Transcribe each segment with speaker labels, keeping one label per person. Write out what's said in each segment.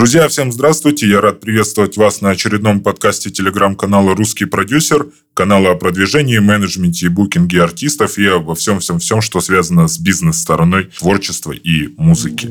Speaker 1: Друзья, всем здравствуйте. Я рад приветствовать вас на очередном подкасте телеграм-канала «Русский продюсер», канала о продвижении, менеджменте и букинге артистов и обо всем-всем-всем, что связано с бизнес-стороной творчества и музыки.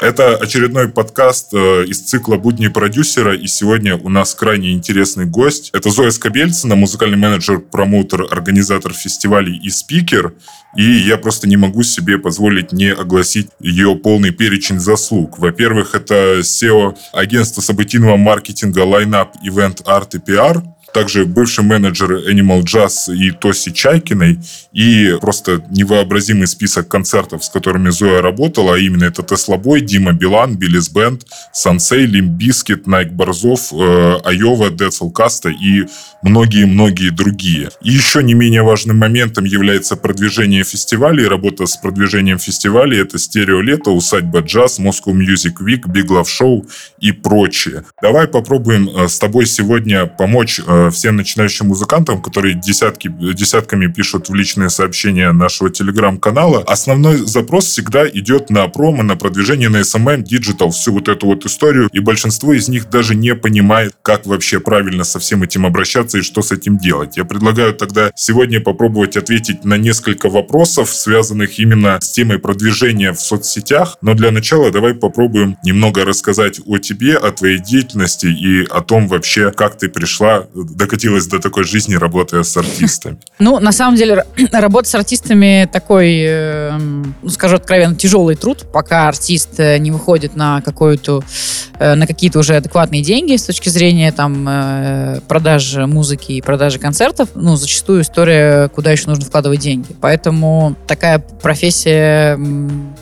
Speaker 1: Это очередной подкаст э, из цикла «Будни продюсера», и сегодня у нас крайне интересный гость. Это Зоя Скобельцина, музыкальный менеджер, промоутер, организатор фестивалей и спикер. И я просто не могу себе позволить не огласить ее полный перечень заслуг. Во-первых, это SEO агентства событийного маркетинга Lineup Event Art и PR – также бывший менеджер Animal Jazz и Тоси Чайкиной, и просто невообразимый список концертов, с которыми Зоя работала, а именно это Тесла Бой, Дима Билан, Биллис Бенд, SunSay, Limp Bizkit, Найк Борзов, э, Айова, Децл, Каста и многие-многие другие. И еще не менее важным моментом является продвижение фестивалей, работа с продвижением фестивалей, это Стереолето, Усадьба Джаз, Moscow Music Week, Big Love Show и прочее. Давай попробуем э, с тобой сегодня помочь э, всем начинающим музыкантам, которые десятки, десятками пишут в личные сообщения нашего телеграм-канала, основной запрос всегда идет на промо, на продвижение на SMM, Digital, всю вот эту вот историю, и большинство из них даже не понимает, как вообще правильно со всем этим обращаться и что с этим делать. Я предлагаю тогда сегодня попробовать ответить на несколько вопросов, связанных именно с темой продвижения в соцсетях, но для начала давай попробуем немного рассказать о тебе, о твоей деятельности и о том вообще, как ты пришла докатилась до такой жизни, работая с артистами?
Speaker 2: Ну, на самом деле, работа с артистами такой, э, ну, скажу откровенно, тяжелый труд, пока артист э, не выходит на какую-то э, на какие-то уже адекватные деньги с точки зрения там продажи музыки и продажи концертов, ну, зачастую история, куда еще нужно вкладывать деньги. Поэтому такая профессия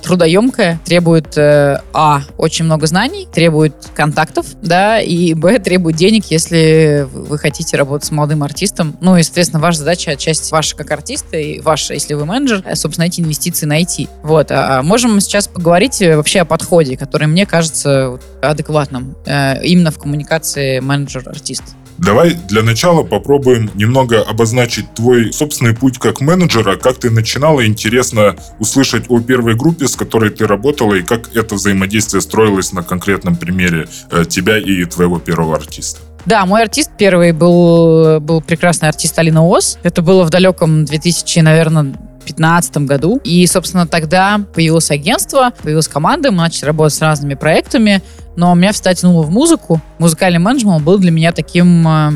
Speaker 2: трудоемкая, требует, а, очень много знаний, требует контактов, да, и, б, требует денег, если вы хотите работать с молодым артистом. Ну и, соответственно, ваша задача, часть ваша как артиста и ваша, если вы менеджер, э, собственно, эти инвестиции найти. Вот. А можем мы сейчас поговорить э, вообще о подходе, который мне кажется адекватным э, именно в коммуникации менеджер-артист.
Speaker 1: Давай для начала попробуем немного обозначить твой собственный путь как менеджера, как ты начинала. Интересно услышать о первой группе, с которой ты работала, и как это взаимодействие строилось на конкретном примере тебя и твоего первого артиста.
Speaker 2: Да, мой артист первый был, был прекрасный артист Алина Ос. Это было в далеком 2000, наверное, 2015 году. И, собственно, тогда появилось агентство, появилась команда, мы начали работать с разными проектами, но меня всегда тянуло в музыку. Музыкальный менеджмент был для меня таким э,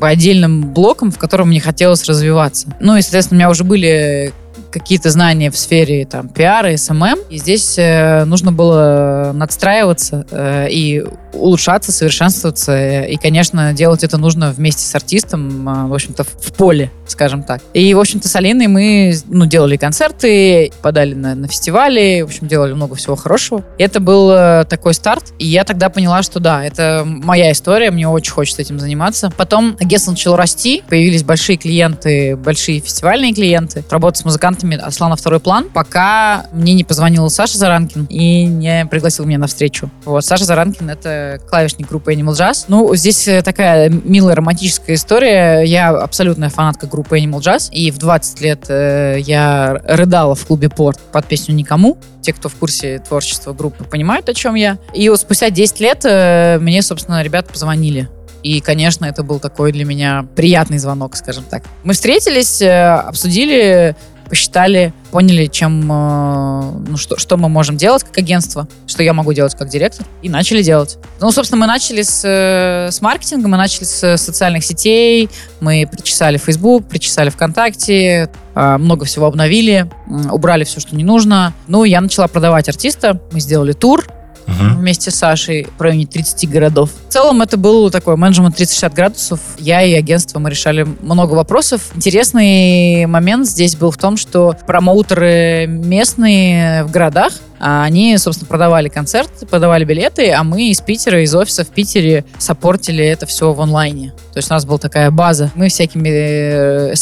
Speaker 2: отдельным блоком, в котором мне хотелось развиваться. Ну и, соответственно, у меня уже были какие-то знания в сфере там пиара, SMM. И здесь э, нужно было надстраиваться э, и улучшаться, совершенствоваться. И, конечно, делать это нужно вместе с артистом, э, в общем-то, в поле, скажем так. И, в общем-то, с Алиной мы ну, делали концерты, подали на, на фестивали, в общем, делали много всего хорошего. Это был э, такой старт. И я тогда поняла, что да, это моя история, мне очень хочется этим заниматься. Потом агентство начало расти, появились большие клиенты, большие фестивальные клиенты. Работа с музыкантами отошла на второй план, пока мне не позвонил Саша Заранкин и не пригласил меня на встречу. Вот, Саша Заранкин — это клавишник группы Animal Jazz. Ну, здесь э, такая милая романтическая история. Я абсолютная фанатка группы Animal Jazz, и в 20 лет э, я рыдала в клубе Порт под песню «Никому». Те, кто в курсе творчества группы, понимают, о чем я. И вот спустя 10 лет э, мне, собственно, ребята позвонили и, конечно, это был такой для меня приятный звонок, скажем так. Мы встретились, э, обсудили посчитали, поняли, чем, э, ну, что, что мы можем делать как агентство, что я могу делать как директор, и начали делать. Ну, собственно, мы начали с, э, с маркетинга, мы начали с социальных сетей, мы причесали Facebook, причесали ВКонтакте, э, много всего обновили, убрали все, что не нужно. Ну, я начала продавать артиста, мы сделали тур, угу. вместе с Сашей в районе 30 городов. В целом это был такой менеджмент 360 градусов. Я и агентство, мы решали много вопросов. Интересный момент здесь был в том, что промоутеры местные в городах они, собственно, продавали концерты, продавали билеты, а мы из Питера, из офиса в Питере саппортили это все в онлайне. То есть у нас была такая база. Мы всякими э,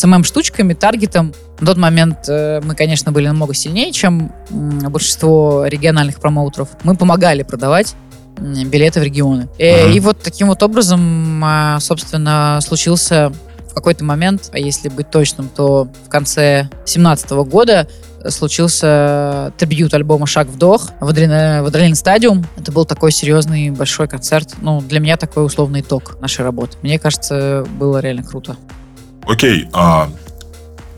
Speaker 2: таргетом. На тот момент э, мы, конечно, были намного сильнее, чем большинство региональных промоутеров. Мы помогали продавать билеты в регионы. Uh-huh. И вот таким вот образом, а, собственно, случился в какой-то момент, а если быть точным, то в конце 2017 года случился трибют альбома «Шаг вдох» в Адреналин Стадиум. Это был такой серьезный большой концерт. Ну, для меня такой условный итог нашей работы. Мне кажется, было реально круто.
Speaker 1: Окей, а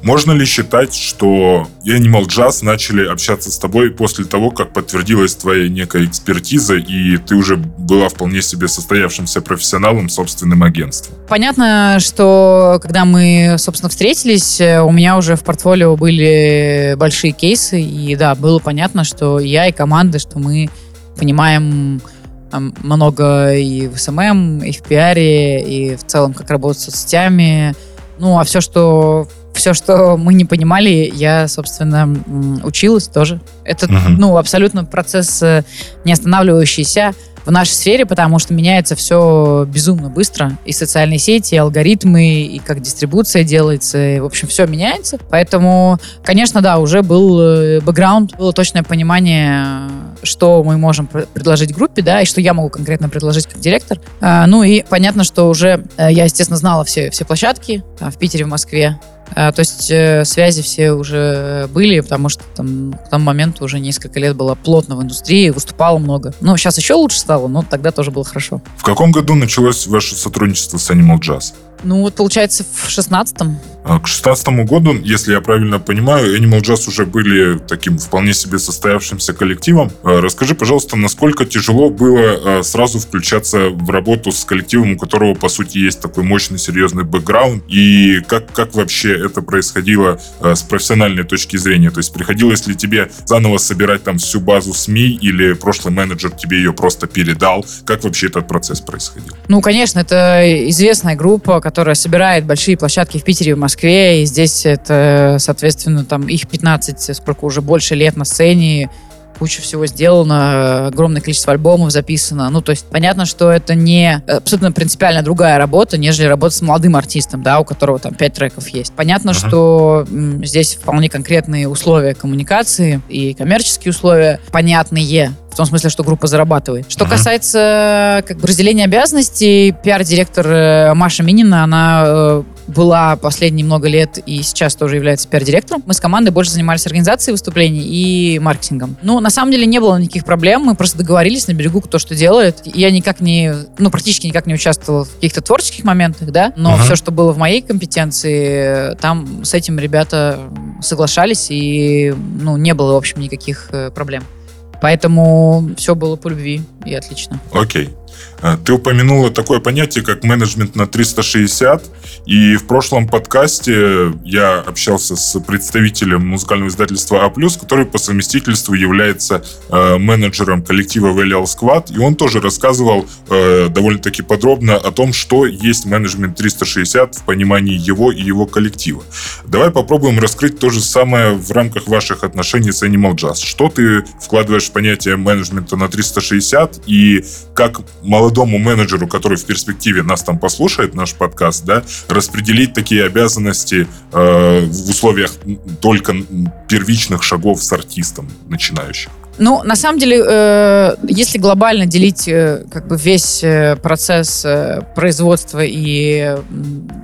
Speaker 1: можно ли считать, что Animal Jazz начали общаться с тобой после того, как подтвердилась твоя некая экспертиза, и ты уже была вполне себе состоявшимся профессионалом собственным агентством?
Speaker 2: Понятно, что когда мы, собственно, встретились, э, у меня уже в портфолио были большие кейсы, и да, было понятно, что я и команда, что мы понимаем много и в SMM, и в пиаре, и в целом, как работать с соцсетями. Ну, а все, что все, что мы не понимали, я, собственно, училась тоже. Это, uh-huh. ну, абсолютно процесс э, не останавливающийся в нашей сфере, потому что меняется все безумно быстро. И социальные сети, и алгоритмы, и как дистрибуция делается, и, в общем, все меняется. Поэтому, конечно, да, уже был э, бэкграунд, было точное понимание, что мы можем предложить группе, да, и что я могу конкретно предложить как директор. А, ну и понятно, что уже э, я, естественно, знала все, все площадки в Питере, в Москве. А, то есть э, связи все уже были, потому что там к тому моменту уже несколько лет было плотно в индустрии, выступало много. Ну, сейчас еще лучше стало, но тогда тоже было хорошо.
Speaker 1: В каком году началось ваше сотрудничество с Animal Jazz?
Speaker 2: Ну, вот получается в шестнадцатом.
Speaker 1: А, к шестнадцатому году, если я правильно понимаю, Animal Jazz уже были таким вполне себе состоявшимся коллективом. А, расскажи, пожалуйста, насколько тяжело было а, сразу включаться в работу с коллективом, у которого, по сути, есть такой мощный, серьезный бэкграунд, и как, как вообще это происходило с профессиональной точки зрения? То есть приходилось ли тебе заново собирать там всю базу СМИ, или прошлый менеджер тебе ее просто передал? Как вообще этот процесс происходил?
Speaker 2: Ну, конечно, это известная группа, которая собирает большие площадки в Питере и в Москве, и здесь это, соответственно, там их 15, сколько уже больше лет на сцене, куча всего сделано, огромное количество альбомов записано. Ну, то есть понятно, что это не абсолютно принципиально другая работа, нежели работа с молодым артистом, да, у которого там пять треков есть. Понятно, uh-huh. что м, здесь вполне конкретные условия коммуникации и коммерческие условия понятные в том смысле, что группа зарабатывает. Что uh-huh. касается как бы разделения обязанностей, пиар-директор э, Маша Минина, она э, была последние много лет и сейчас тоже является пиар-директором. Мы с командой больше занимались организацией выступлений и маркетингом. Ну, на самом деле не было никаких проблем, мы просто договорились на берегу, кто что делает. Я никак не, ну, практически никак не участвовал в каких-то творческих моментах, да, но uh-huh. все, что было в моей компетенции, там с этим ребята соглашались и, ну, не было, в общем, никаких э, проблем. Поэтому все было по любви и отлично.
Speaker 1: Окей. Э, ты упомянула такое понятие, как менеджмент на 360. И в прошлом подкасте я общался с представителем музыкального издательства А+, который по совместительству является э, менеджером коллектива Valial Squad. И он тоже рассказывал э, довольно-таки подробно о том, что есть менеджмент 360 в понимании его и его коллектива. Давай попробуем раскрыть то же самое в рамках ваших отношений с Animal Jazz. Что ты вкладываешь в понятие менеджмента на 360 и как молодому менеджеру, который в перспективе нас там послушает, наш подкаст, да, распределить такие обязанности э, в условиях только первичных шагов с артистом начинающим?
Speaker 2: Ну, на самом деле, э, если глобально делить э, как бы весь э, процесс э, производства и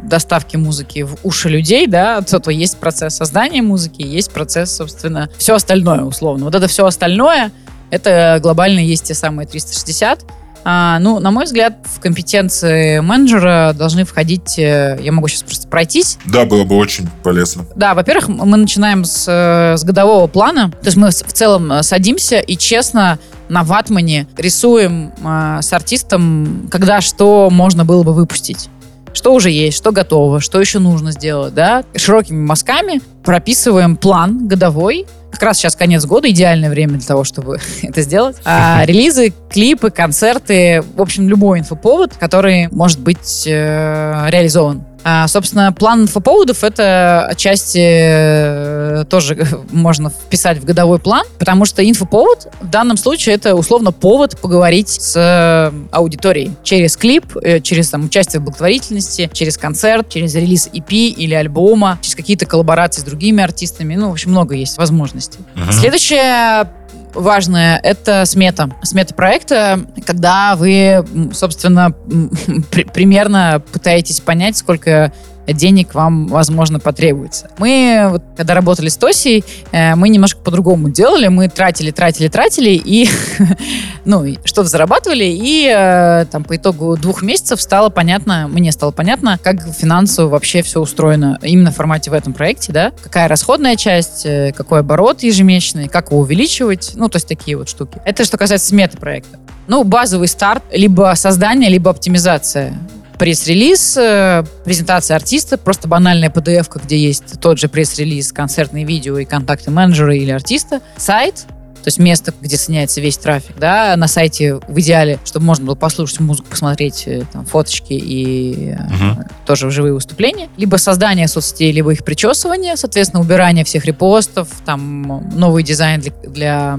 Speaker 2: доставки музыки в уши людей, да, то, то есть процесс создания музыки, есть процесс, собственно, все остальное, условно. Вот это все остальное, это глобально есть те самые 360, а, ну, на мой взгляд, в компетенции менеджера должны входить... Э, я могу сейчас просто пройтись.
Speaker 1: Да, было бы очень полезно.
Speaker 2: Да, во-первых, мы начинаем с, с годового плана. То есть мы в целом э, садимся и честно на ватмане рисуем э, с артистом, когда что можно было бы выпустить что уже есть, что готово, что еще нужно сделать, да, широкими мазками прописываем план годовой, как раз сейчас конец года, идеальное время для того, чтобы это сделать. А, релизы, клипы, концерты, в общем, любой инфоповод, который может быть э, реализован. А, собственно, план инфоповодов — это отчасти э, тоже можно вписать в годовой план, потому что инфоповод в данном случае это условно повод поговорить с э, аудиторией через клип, э, через там, участие в благотворительности, через концерт, через релиз EP или альбома, через какие-то коллаборации с другими артистами. Ну, в общем, много есть возможностей. Uh-huh. Следующее важное — это смета. Смета проекта, когда вы, собственно, при, примерно пытаетесь понять, сколько денег вам, возможно, потребуется. Мы, вот, когда работали с Тосей, э, мы немножко по-другому делали. Мы тратили, тратили, тратили и ну, что-то зарабатывали. И э, там по итогу двух месяцев стало понятно, мне стало понятно, как финансово вообще все устроено именно в формате в этом проекте, да. Какая расходная часть, э, какой оборот ежемесячный, как его увеличивать. Ну, то есть такие вот штуки. Это что касается сметы проекта. Ну, базовый старт, либо создание, либо оптимизация пресс-релиз, э, презентация артиста, просто банальная PDF, где есть тот же пресс-релиз, концертные видео и контакты менеджера или артиста, сайт, то есть место, где соединяется весь трафик, да, на сайте в идеале, чтобы можно было послушать музыку, посмотреть э, там, фоточки и uh-huh. тоже живые выступления, либо создание соцсетей, либо их причесывание, соответственно, убирание всех репостов, там новый дизайн для, для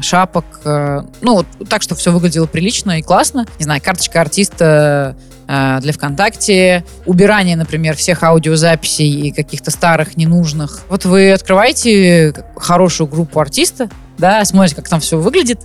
Speaker 2: шапок, ну, вот, так, что все выглядело прилично и классно. Не знаю, карточка артиста для ВКонтакте, убирание, например, всех аудиозаписей и каких-то старых, ненужных. Вот вы открываете хорошую группу артиста, да, смотрите, как там все выглядит,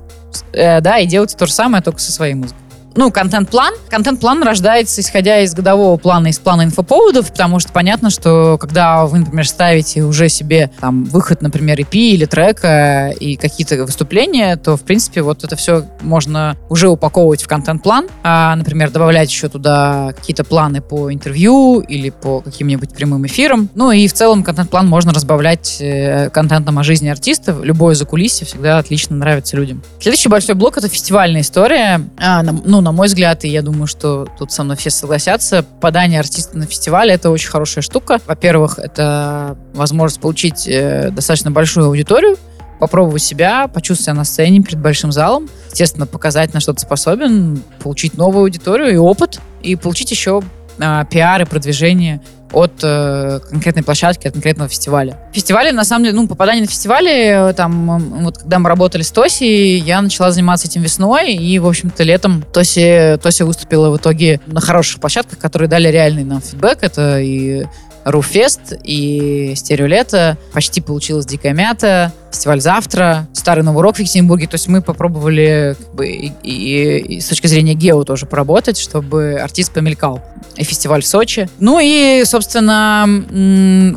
Speaker 2: э, да, и делаете то же самое, только со своей музыкой ну, контент-план. Контент-план рождается, исходя из годового плана, из плана инфоповодов, потому что понятно, что когда вы, например, ставите уже себе там выход, например, EP или трека и какие-то выступления, то, в принципе, вот это все можно уже упаковывать в контент-план, а, например, добавлять еще туда какие-то планы по интервью или по каким-нибудь прямым эфирам. Ну и в целом контент-план можно разбавлять э, контентом о жизни артиста. Любое закулисье всегда отлично нравится людям. Следующий большой блок — это фестивальная история. А, ну, на мой взгляд, и я думаю, что тут со мной все согласятся, подание артиста на фестивале — это очень хорошая штука. Во-первых, это возможность получить э, достаточно большую аудиторию, попробовать себя, почувствовать себя на сцене перед большим залом, естественно, показать, на что ты способен, получить новую аудиторию и опыт, и получить еще э, пиар и продвижение от э, конкретной площадки, от конкретного фестиваля. Фестивали, на самом деле, ну, попадание на фестивали, э, там, вот когда мы работали с Тоси, я начала заниматься этим весной, и, в общем-то, летом Тоси, Тоси выступила в итоге на хороших площадках, которые дали реальный нам фидбэк. Это и Руфест и Стереолето. Почти получилась Дикая Мята, фестиваль «Завтра», Старый Новый Рок в Екатеринбурге. То есть мы попробовали как бы, и, и, и с точки зрения гео тоже поработать, чтобы артист помелькал. И фестиваль в Сочи. Ну и, собственно,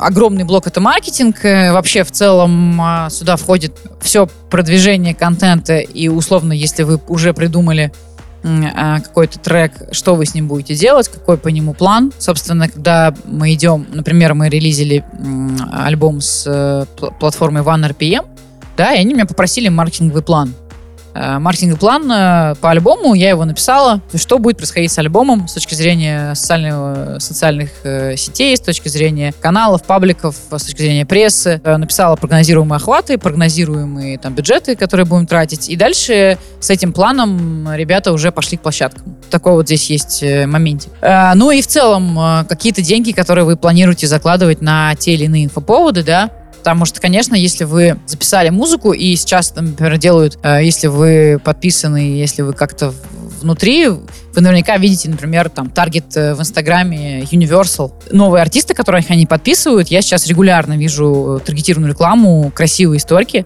Speaker 2: огромный блок — это маркетинг. Вообще, в целом, а, сюда входит все продвижение контента. И, условно, если вы уже придумали какой-то трек, что вы с ним будете делать, какой по нему план. Собственно, когда мы идем, например, мы релизили альбом с э, платформой OneRPM, да, и они меня попросили маркетинговый план. Э, маркетинговый план э, по альбому, я его написала. Что будет происходить с альбомом с точки зрения социального, социальных э, сетей, с точки зрения каналов, пабликов, с точки зрения прессы. Написала прогнозируемые охваты, прогнозируемые там бюджеты, которые будем тратить. И дальше с этим планом ребята уже пошли к площадкам. Такой вот здесь есть моментик. Ну и в целом какие-то деньги, которые вы планируете закладывать на те или иные инфоповоды, да, Потому что, конечно, если вы записали музыку и сейчас, например, делают, э, если вы подписаны, если вы как-то внутри, вы наверняка видите, например, там, таргет э, в Инстаграме Universal. Новые артисты, которых они подписывают, я сейчас регулярно вижу таргетированную рекламу, красивые историки,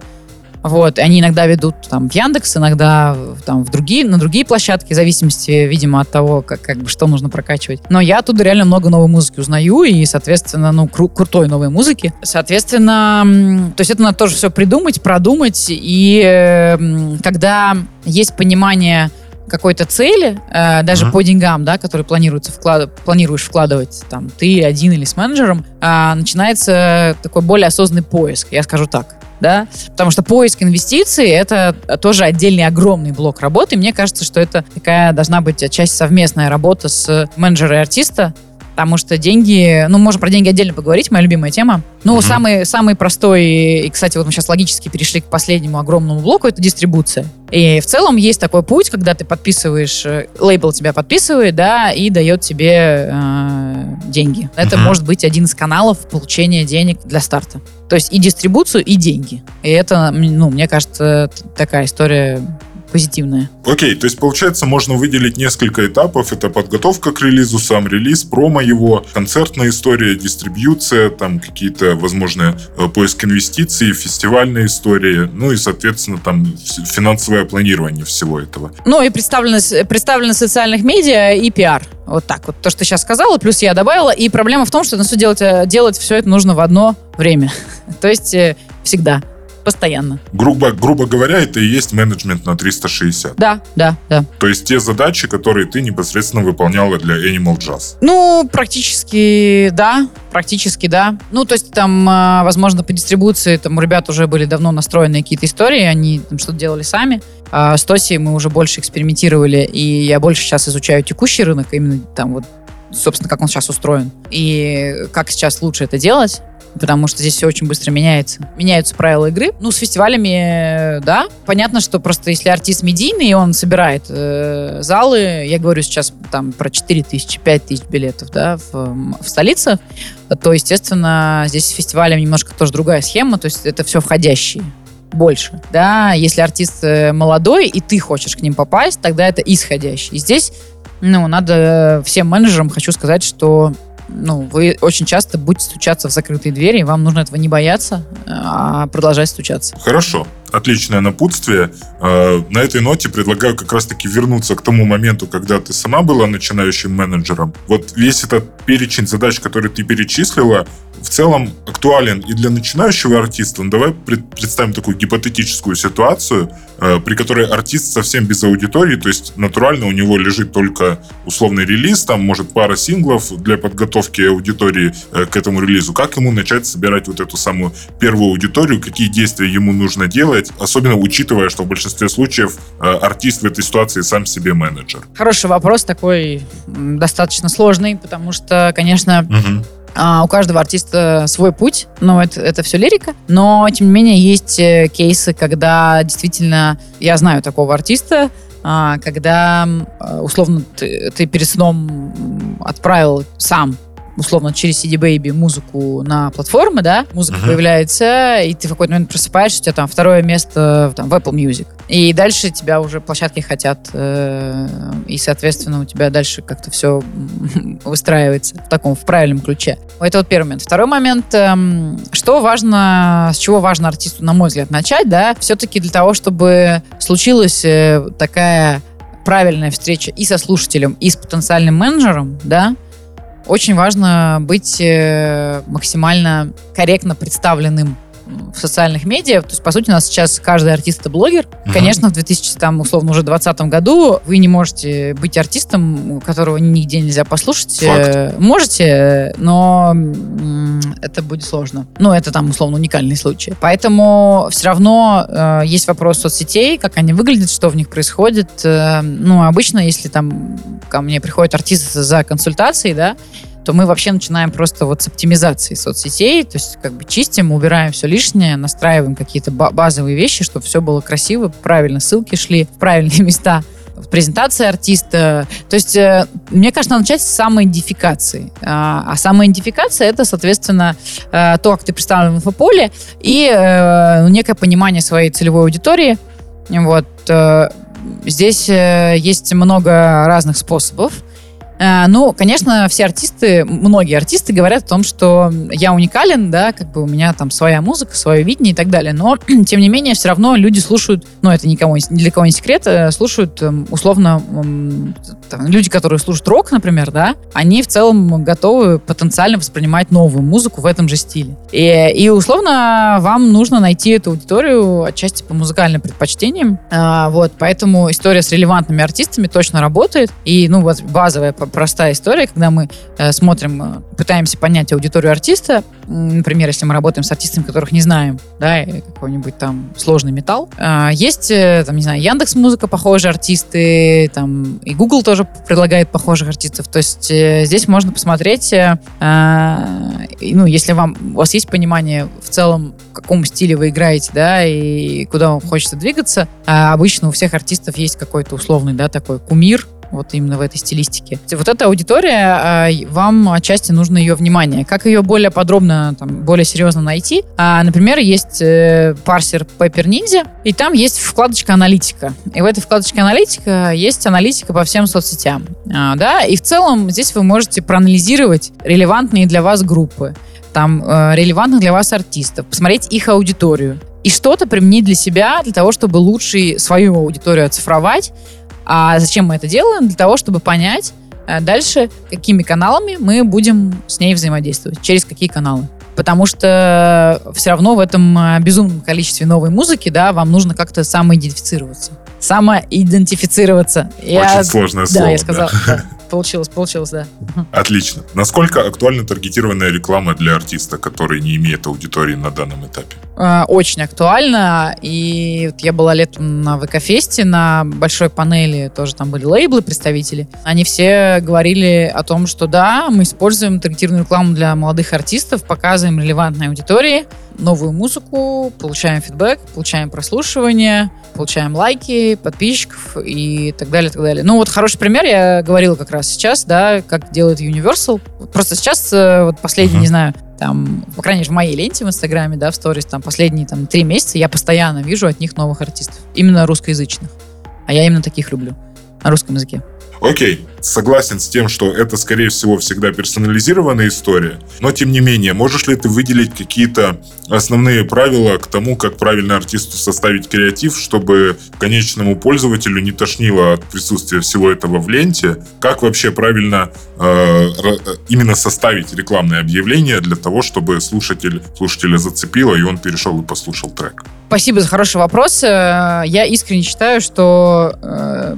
Speaker 2: вот, они иногда ведут там в Яндекс, иногда там в другие, на другие площадки, в зависимости, видимо, от того, как, как бы что нужно прокачивать. Но я оттуда реально много новой музыки узнаю, и, соответственно, ну, кру- крутой новой музыки. Соответственно, то есть это надо тоже все придумать, продумать, и э, когда есть понимание какой-то цели, э, даже uh-huh. по деньгам, да, которые планируется вклад... планируешь вкладывать там ты один или с менеджером, э, начинается такой более осознанный поиск, я скажу так да, потому что поиск инвестиций — это тоже отдельный огромный блок работы. Мне кажется, что это такая должна быть часть совместная работа с менеджером и артиста, потому что деньги, ну, можем про деньги отдельно поговорить, моя любимая тема. Ну, mm-hmm. самый, самый простой, и, кстати, вот мы сейчас логически перешли к последнему огромному блоку, это дистрибуция. И в целом есть такой путь, когда ты подписываешь, э, лейбл тебя подписывает, да, и дает тебе э, деньги. Это
Speaker 1: Мгм.
Speaker 2: может быть один из каналов получения денег для старта. То есть и дистрибуцию, и деньги. И это, ну, мне кажется, такая история позитивная.
Speaker 1: Окей, то есть, получается, можно выделить несколько этапов. Это подготовка к релизу, сам релиз, промо его, концертная история, дистрибьюция, там какие-то, возможно, э, поиск инвестиций, фестивальная история, ну и, соответственно, там финансовое планирование всего этого.
Speaker 2: Ну и представленность, представленность социальных медиа и пиар. Вот так вот. То, что сейчас сказала, плюс я добавила. И проблема в том, что на все делать, делать все это нужно в одно время. То есть э, всегда, постоянно.
Speaker 1: Грубо, грубо говоря, это и есть менеджмент на 360.
Speaker 2: Да, да, да.
Speaker 1: То есть те задачи, которые ты непосредственно выполняла для Animal Jazz.
Speaker 2: Ну, практически да, практически да. Ну, то есть там, э, возможно, по дистрибуции там у ребят уже были давно настроены какие-то истории, они там что-то делали сами. А с Тоси мы уже больше экспериментировали, и я больше сейчас изучаю текущий рынок, именно там вот, собственно, как он сейчас устроен, и как сейчас лучше это делать. Потому что здесь все очень быстро меняется. Меняются правила игры. Ну, с фестивалями, э, да. Понятно, что просто если артист медийный, и он собирает э, залы, я говорю сейчас там про 4 тысячи, 5 тысяч билетов, да, в, в столицах, то, естественно, здесь с фестивалем немножко тоже другая схема, то есть это все входящие больше, да, если артист э, молодой, и ты хочешь к ним попасть, тогда это исходящий. И здесь, ну, надо всем менеджерам, хочу сказать, что ну, вы очень часто будете стучаться в закрытые двери, и вам нужно этого не бояться, а продолжать стучаться.
Speaker 1: Хорошо, отличное напутствие. Э, На этой ноте предлагаю как раз-таки вернуться к тому моменту, когда ты сама была начинающим менеджером. Вот весь этот перечень задач, который ты перечислила, в целом актуален и для начинающего артиста. Ну, давай пред- представим такую гипотетическую ситуацию, э, при которой артист совсем без аудитории, то есть натурально у него лежит только условный релиз, там может пара синглов для подготовки аудитории э, к этому релизу. Как ему начать собирать вот эту самую первую аудиторию, какие действия ему нужно делать, особенно учитывая, что в большинстве случаев э, артист в этой ситуации сам себе менеджер.
Speaker 2: Хороший вопрос, такой достаточно сложный, потому что, конечно. А, У каждого артиста свой путь, но это, это все лирика. Но, тем не менее, есть э, кейсы, когда действительно, я знаю такого артиста, а, когда, э, условно, ты, ты перед сном отправил сам условно через CD Baby музыку на платформы, да, музыка
Speaker 1: Мгм.
Speaker 2: появляется, и ты в какой-то момент просыпаешься, у тебя там второе место там, в Apple Music. И дальше тебя уже площадки хотят, э, и, соответственно, у тебя дальше как-то все выстраивается в таком, в правильном ключе. Это вот первый момент. Второй момент, эм, что важно, с чего важно артисту, на мой взгляд, начать, да, все-таки для того, чтобы случилась э, такая правильная встреча и со слушателем, и с потенциальным менеджером, да, очень важно быть э, максимально корректно представленным в социальных медиа. То есть, по сути, у нас сейчас каждый артист это блогер.
Speaker 1: Мгм.
Speaker 2: Конечно, в 2000, там, условно, уже 2020 году вы не можете быть артистом, которого нигде нельзя послушать.
Speaker 1: Факт.
Speaker 2: Э, Можете, но это будет сложно. Ну, это там, условно, уникальный случай. Поэтому все равно э, есть вопрос соцсетей, как они выглядят, что в них происходит. Э, ну, обычно, если там ко мне приходит артист за консультацией, да, то мы вообще начинаем просто вот с оптимизации соцсетей, то есть как бы чистим, убираем все лишнее, настраиваем какие-то ба- базовые вещи, чтобы все было красиво, правильно ссылки шли в правильные места презентация артиста. То есть, э, мне кажется, надо начать с самоидентификации. А, а самоидентификация — это, соответственно, э, то, как ты представлен в инфополе, и э, некое понимание своей целевой аудитории. Вот. Здесь есть много разных способов. Э, Ну, конечно, все артисты, многие артисты говорят о том, что я уникален, да, как бы у меня там своя музыка, свое видение и так далее. Но, тем не менее, все равно люди слушают, ну, это никому, ни для кого не секрет, э, слушают эм, условно м, там, люди, которые слушают рок, например, да, они в целом готовы потенциально воспринимать новую музыку в этом же стиле. И, и условно вам нужно найти эту аудиторию отчасти по музыкальным предпочтениям. А, вот, поэтому история с релевантными артистами точно работает. И, ну, вот базовая простая история, когда мы э, смотрим, э, пытаемся понять аудиторию артиста, например, если мы работаем с артистами, которых не знаем, да, какой-нибудь там сложный металл. А, Есть, э, там, не знаю, Яндекс Музыка, похожие артисты, там, и Google тоже предлагает похожих артистов. То есть э, здесь можно посмотреть, э, и, ну, если вам, у вас есть понимание в целом, в каком стиле вы играете, да, и куда вам хочется двигаться, а обычно у всех артистов есть какой-то условный, да, такой кумир, вот именно в этой стилистике. Вот эта аудитория, э, вам отчасти нужно ее внимание. Как ее более подробно, там, более серьезно найти? А, например, есть э, парсер Paper Ninja, и там есть вкладочка аналитика. И в этой вкладочке аналитика есть аналитика по всем соцсетям. А, да, и в целом здесь вы можете проанализировать релевантные для вас группы там э, релевантных для вас артистов, посмотреть их аудиторию и что-то применить для себя, для того, чтобы лучше свою аудиторию оцифровать. А зачем мы это делаем? Для того, чтобы понять э, дальше, какими каналами мы будем с ней взаимодействовать, через какие каналы. Потому что все равно в этом э, безумном количестве новой музыки, да, вам нужно как-то самоидентифицироваться. Самоидентифицироваться.
Speaker 1: Очень я... сложное
Speaker 2: да,
Speaker 1: слово.
Speaker 2: Я сказала, да. Получилось, получилось, да.
Speaker 1: Отлично. Насколько актуальна таргетированная реклама для артиста, который не имеет аудитории на данном этапе?
Speaker 2: А, очень актуально. И вот я была летом на ВК-фесте, на большой панели, тоже там были лейблы, представители. Они все говорили о том, что да, мы используем таргетированную рекламу для молодых артистов, показываем релевантной аудитории, новую музыку, получаем фидбэк, получаем прослушивание, получаем лайки, подписчиков и так далее, так далее. Ну вот хороший пример, я говорила как раз сейчас, да, как делает Universal. Просто сейчас, э, вот последний, uh-huh. не знаю, там, по крайней мере, в моей ленте в Инстаграме, да, в сторис, там, последние там три месяца я постоянно вижу от них новых артистов. Именно русскоязычных. А я именно таких люблю. На русском языке.
Speaker 1: Окей, согласен с тем, что это, скорее всего, всегда персонализированная история, но, тем не менее, можешь ли ты выделить какие-то основные правила к тому, как правильно артисту составить креатив, чтобы конечному пользователю не тошнило от присутствия всего этого в ленте? Как вообще правильно э, именно составить рекламное объявление для того, чтобы слушатель, слушателя зацепило, и он перешел и послушал трек?
Speaker 2: Спасибо за хороший вопрос. Э, я искренне считаю, что э,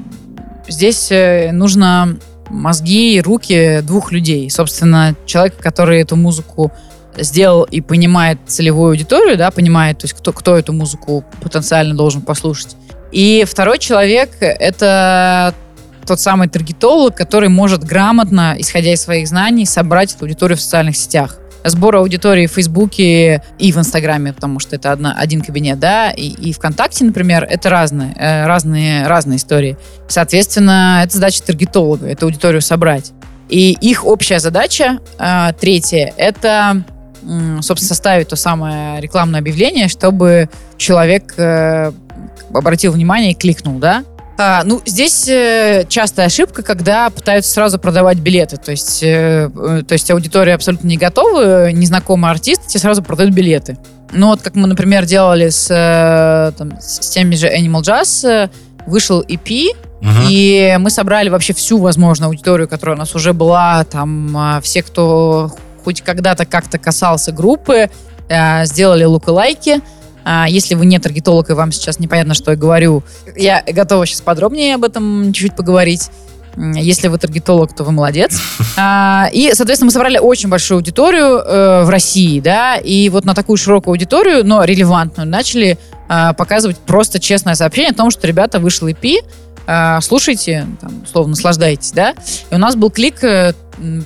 Speaker 2: здесь э, нужно мозги и руки двух людей. Собственно, человек, который эту музыку сделал и понимает целевую аудиторию, да, понимает, то есть кто, кто эту музыку потенциально должен послушать. И второй человек — это тот самый таргетолог, который может грамотно, исходя из своих знаний, собрать эту аудиторию в социальных сетях сбор аудитории в Фейсбуке и в Инстаграме, потому что это одна, один кабинет, да, и, и ВКонтакте, например, это разные, э, разные, разные истории. Соответственно, это задача таргетолога, эту аудиторию собрать. И их общая задача, э, третья, это собственно, составить то самое рекламное объявление, чтобы человек э, обратил внимание и кликнул, да. А, ну, здесь э, частая ошибка, когда пытаются сразу продавать билеты. То есть, э, э, то есть аудитория абсолютно не готова, незнакомый артист, тебе сразу продают билеты. Ну, вот как мы, например, делали с, э, там, с теми же Animal Jazz, э, вышел EP, Uh-huh. И мы собрали вообще всю возможную аудиторию, которая у нас уже была, там э, все, кто хоть когда-то как-то касался группы, э, сделали лайки. -лайки а, если вы не таргетолог и вам сейчас непонятно, что я говорю, я готова сейчас подробнее об этом чуть-чуть поговорить. Если вы таргетолог, то вы молодец. А, и, соответственно, мы собрали очень большую аудиторию э, в России, да, и вот на такую широкую аудиторию, но релевантную, начали э, показывать просто честное сообщение о том, что, ребята, вышел EP, э, слушайте, там, условно, наслаждайтесь, да. И у нас был клик э,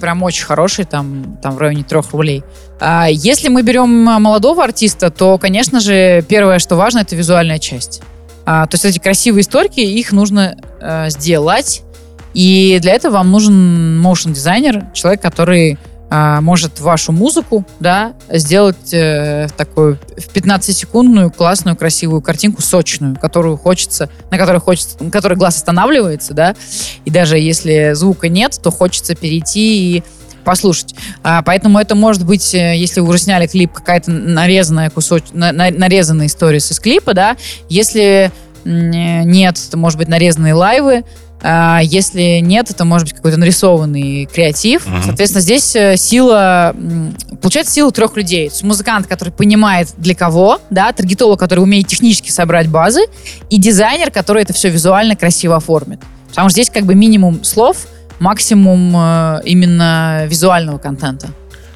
Speaker 2: прям очень хороший, там, там в районе трех рублей. А если мы берем молодого артиста, то, конечно же, первое, что важно, это визуальная часть. А, то есть эти красивые историки, их нужно сделать. И для этого вам нужен motion дизайнер, человек, который а, может вашу музыку, да, сделать э, такую в 15-секундную классную красивую картинку сочную, которую хочется, на которой хочется, на которой глаз останавливается, да, и даже если звука нет, то хочется перейти и послушать. А, поэтому это может быть, э, если вы уже сняли клип, какая-то нарезанная на, на, нарезанная история из клипа, да. Если нет, то может быть нарезанные лайвы, а, если нет, это может быть какой-то нарисованный креатив. Uh-huh. Соответственно, здесь э, сила, получается сила трех людей. Музыкант, который понимает для кого, да, таргетолог, который умеет технически собрать базы, и дизайнер, который это все визуально красиво оформит. Потому что здесь как бы минимум слов, максимум э, именно визуального контента.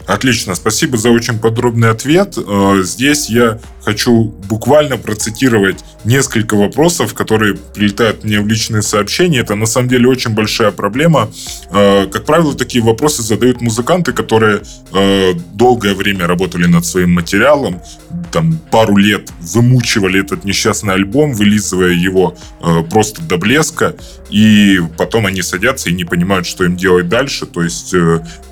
Speaker 1: Отлично, спасибо за очень подробный ответ. Э, здесь я хочу буквально процитировать несколько вопросов, которые прилетают мне в личные сообщения. Это на самом деле очень большая проблема. Э, как правило, такие вопросы задают музыканты, которые э, долгое время работали над своим материалом, там пару лет вымучивали этот несчастный альбом, вылизывая его просто до блеска, и потом они садятся и не понимают, что им делать дальше. То есть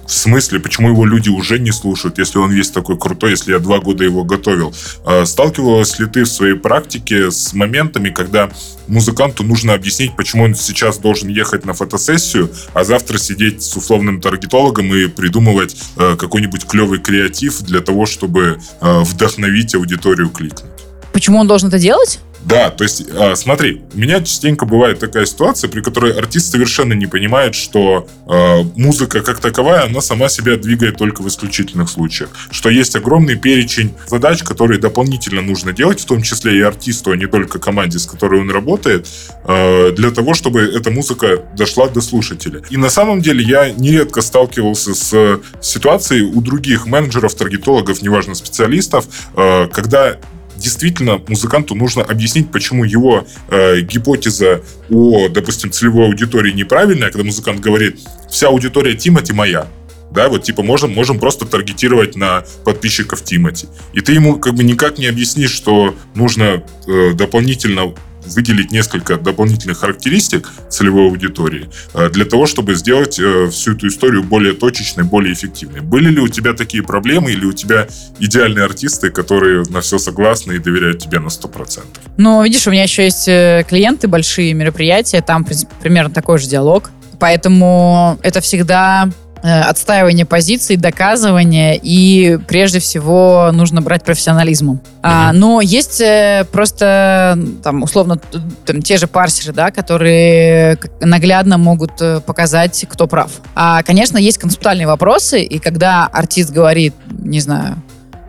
Speaker 1: в смысле, почему его люди уже не слушают, если он весь такой крутой, если я два года его готовил? А сталкивалась ли ты в своей практике с моментами, когда музыканту нужно объяснить, почему он сейчас должен ехать на фотосессию, а завтра сидеть с условным таргетологом и придумывать э, какой-нибудь клевый креатив для того, чтобы э, вдохновить аудиторию кликнуть?
Speaker 2: Почему он должен это делать?
Speaker 1: Да, то есть, э, смотри, у меня частенько бывает такая ситуация, при которой артист совершенно не понимает, что э, музыка как таковая, она сама себя двигает только в исключительных случаях. Что есть огромный перечень задач, которые дополнительно нужно делать, в том числе и артисту, а не только команде, с которой он работает, э, для того, чтобы эта музыка дошла до слушателя. И на самом деле я нередко сталкивался с ситуацией у других менеджеров, таргетологов, неважно, специалистов, когда действительно музыканту нужно объяснить, почему его э, гипотеза о, допустим, целевой аудитории неправильная, когда музыкант говорит, вся аудитория Тимати моя. Да, вот типа можем, можем просто таргетировать на подписчиков Тимати. И ты ему как бы никак не объяснишь, что нужно э, дополнительно выделить несколько дополнительных характеристик целевой аудитории э, для того, чтобы сделать э, всю эту историю более точечной, более эффективной. Были ли у тебя такие проблемы или у тебя идеальные артисты, которые на все согласны и доверяют тебе на 100%?
Speaker 2: Ну, видишь, у меня еще есть э, клиенты, большие мероприятия, там примерно такой же диалог. Поэтому это всегда отстаивание позиций, доказывание, и прежде всего нужно брать профессионализмом. Uh-huh. А, но есть э, просто, там, условно, там, те же парсеры, да, которые наглядно могут э, показать, кто прав. А, конечно, есть концептуальные вопросы, и когда артист говорит, не знаю,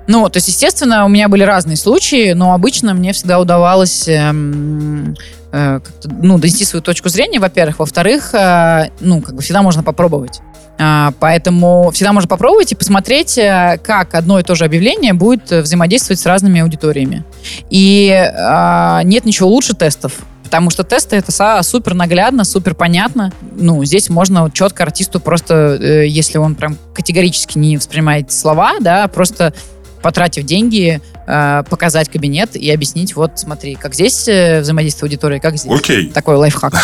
Speaker 2: ну, то есть, естественно, у меня были разные случаи, но обычно мне всегда удавалось эм, э, ну, донести свою точку зрения, во-первых. Во-вторых, э, ну, как бы всегда можно попробовать. А, поэтому всегда можно попробовать и посмотреть, э, как одно и то же объявление будет взаимодействовать с разными аудиториями. И а, нет ничего лучше тестов. Потому что тесты это супер наглядно, супер понятно. Ну, здесь можно четко артисту просто, э, если он прям категорически не воспринимает слова, да, просто потратив деньги, э, показать кабинет и объяснить, вот смотри, как здесь взаимодействие аудитории, как здесь.
Speaker 1: Окей.
Speaker 2: Такой лайфхак.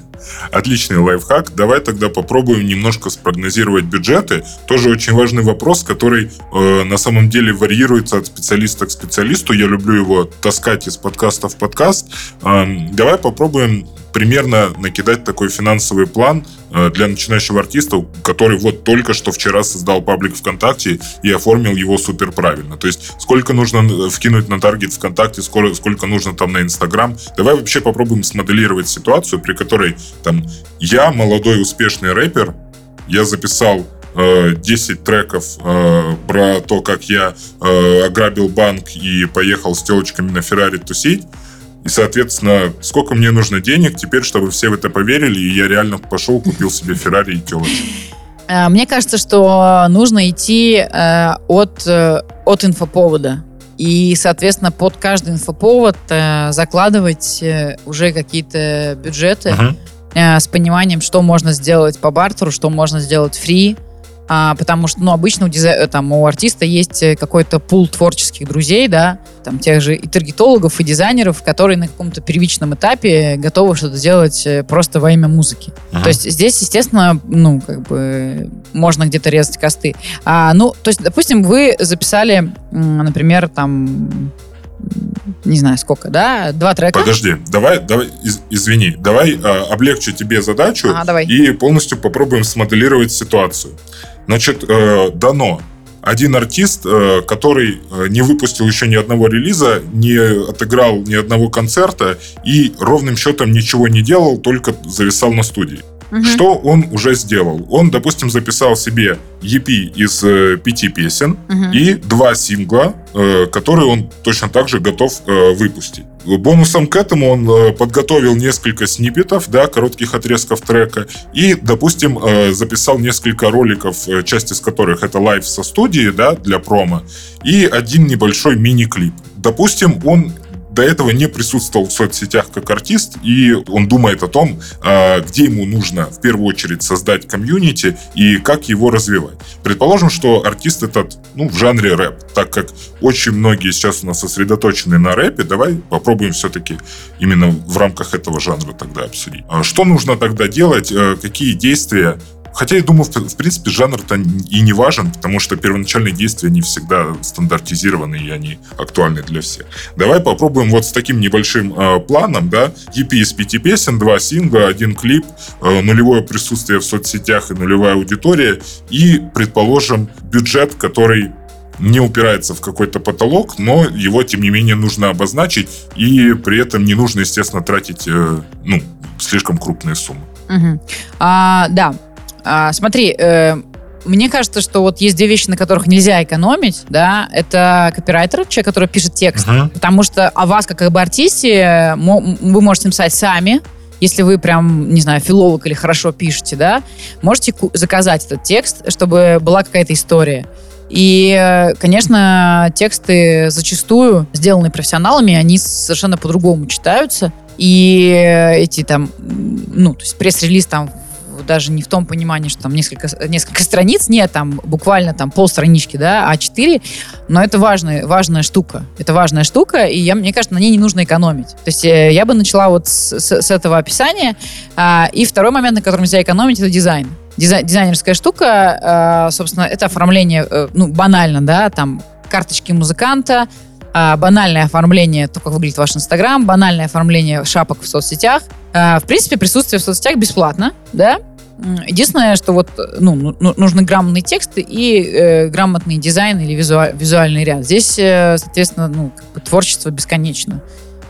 Speaker 1: Отличный лайфхак. Давай тогда попробуем немножко спрогнозировать бюджеты. Тоже очень важный вопрос, который э, на самом деле варьируется от специалиста к специалисту. Я люблю его таскать из подкаста в подкаст. Э, давай попробуем примерно накидать такой финансовый план э, для начинающего артиста, который вот только что вчера создал паблик ВКонтакте и оформил его супер правильно. То есть сколько нужно вкинуть на таргет ВКонтакте, сколько, сколько нужно там на Инстаграм. Давай вообще попробуем смоделировать ситуацию, при которой там я молодой успешный рэпер, я записал 10 э, треков э, про то, как я э, ограбил банк и поехал с телочками на Феррари тусить. И, соответственно, сколько мне нужно денег теперь, чтобы все в это поверили, и я реально пошел, купил себе Феррари и телочек.
Speaker 2: Э, мне кажется, что нужно идти э, от, э, от инфоповода. И, соответственно, под каждый инфоповод закладывать уже какие-то бюджеты uh-huh. с пониманием, что можно сделать по бартеру, что можно сделать фри. А, потому что, ну, обычно у, дизай... там, у артиста есть э, какой-то пул творческих друзей, да, там, тех же и таргетологов, и дизайнеров, которые на каком-то первичном этапе готовы что-то делать э, просто во имя музыки. Ага. То есть здесь, естественно, ну, как бы можно где-то резать косты. А, ну, то есть, допустим, вы записали, например, там не знаю сколько, да, два трека.
Speaker 1: Подожди, давай, давай, из, извини, давай э, облегчу тебе задачу а, давай. и полностью попробуем смоделировать ситуацию. Значит, э, дано один артист, э, который э, не выпустил еще ни одного релиза, не отыграл ни одного концерта и ровным счетом ничего не делал, только зависал на студии. Угу. Что он уже сделал? Он, допустим, записал себе EP из э, пяти песен угу. и два сингла, э, которые он точно так же готов э, выпустить. Бонусом к этому он э, подготовил несколько сниппетов, да, коротких отрезков трека, и, допустим, э, записал несколько роликов, э, часть из которых это live со студии, да, для промо, и один небольшой мини-клип. Допустим, он до этого не присутствовал в соцсетях как артист, и он думает о том, а, где ему нужно в первую очередь создать комьюнити и как его развивать. Предположим, что артист этот ну, в жанре рэп, так как очень многие сейчас у нас сосредоточены на рэпе, давай попробуем все-таки именно в рамках этого жанра тогда обсудить. А что нужно тогда делать, э, какие действия Хотя я думаю, в, принципе, жанр-то и не важен, потому что первоначальные действия не всегда стандартизированы, и они актуальны для всех. Давай попробуем вот с таким небольшим э, планом, да, EP из пяти песен, два сингла, один клип, э, нулевое присутствие в соцсетях и нулевая аудитория, и, предположим, бюджет, который не упирается в какой-то потолок, но его, тем не менее, нужно обозначить, и при этом не нужно, естественно, тратить э, ну, слишком крупные суммы.
Speaker 2: Угу. А, да, а, смотри, э, мне кажется, что вот есть две вещи, на которых нельзя экономить, да, это копирайтер, человек, который пишет текст, uh-huh. потому что о вас, как об артисте, вы можете написать сами, если вы прям, не знаю, филолог или хорошо пишете, да, можете заказать этот текст, чтобы была какая-то история. И, конечно, тексты зачастую, сделанные профессионалами, они совершенно по-другому читаются. И эти там, ну, то есть пресс-релиз там даже не в том понимании, что там несколько, несколько страниц, нет, там буквально там полстранички, да, А4, но это важная, важная штука. Это важная штука, и я, мне кажется, на ней не нужно экономить. То есть э, я бы начала вот с, с, с этого описания. А, и второй момент, на котором нельзя экономить, это дизайн. Дизай, дизайнерская штука, а, собственно, это оформление, э, ну, банально, да, там карточки музыканта, а, банальное оформление, то, как выглядит ваш Инстаграм, банальное оформление шапок в соцсетях. В принципе, присутствие в соцсетях бесплатно, да, Единственное, что вот ну, ну, ну нужны грамотные тексты и э, грамотный дизайн или визуаль, визуальный ряд. Здесь, э, соответственно, ну, как бы творчество бесконечно.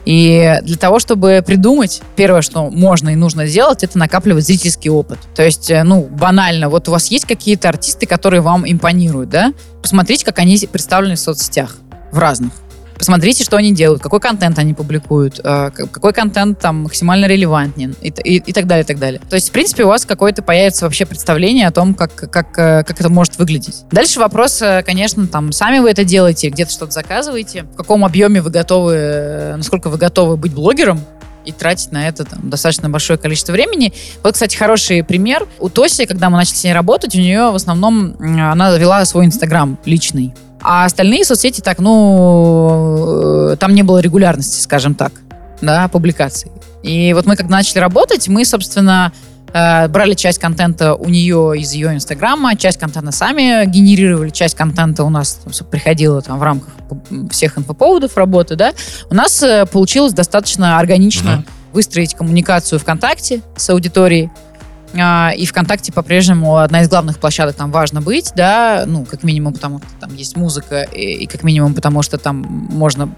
Speaker 2: И для того, чтобы придумать, первое, что можно и нужно сделать, это накапливать зрительский опыт. То есть, э, ну, банально, вот у вас есть какие-то артисты, которые вам импонируют, да? Посмотрите, как они представлены в соцсетях, в разных. Посмотрите, что они делают, какой контент они публикуют, э, какой контент там максимально релевантен и, и, и так далее, и так далее. То есть, в принципе, у вас какое-то появится вообще представление о том, как, как, э, как это может выглядеть. Дальше вопрос, э, конечно, там, сами вы это делаете, где-то что-то заказываете, в каком объеме вы готовы, насколько вы готовы быть блогером, и тратить на это там, достаточно большое количество времени. Вот, кстати, хороший пример. У Тоси, когда мы начали с ней работать, у нее в основном она вела свой Инстаграм личный. А остальные соцсети так, ну, э, там не было регулярности, скажем так, да, публикаций. И вот мы, когда начали работать, мы, собственно, э, брали часть контента у нее из ее инстаграма, часть контента сами генерировали, часть контента у нас приходила там в рамках всех инфоповодов работы, да. У нас э, получилось достаточно органично угу. выстроить коммуникацию ВКонтакте с аудиторией, и ВКонтакте по-прежнему одна из главных площадок там важно быть, да, ну, как минимум потому, что там есть музыка, и, и как минимум потому, что там можно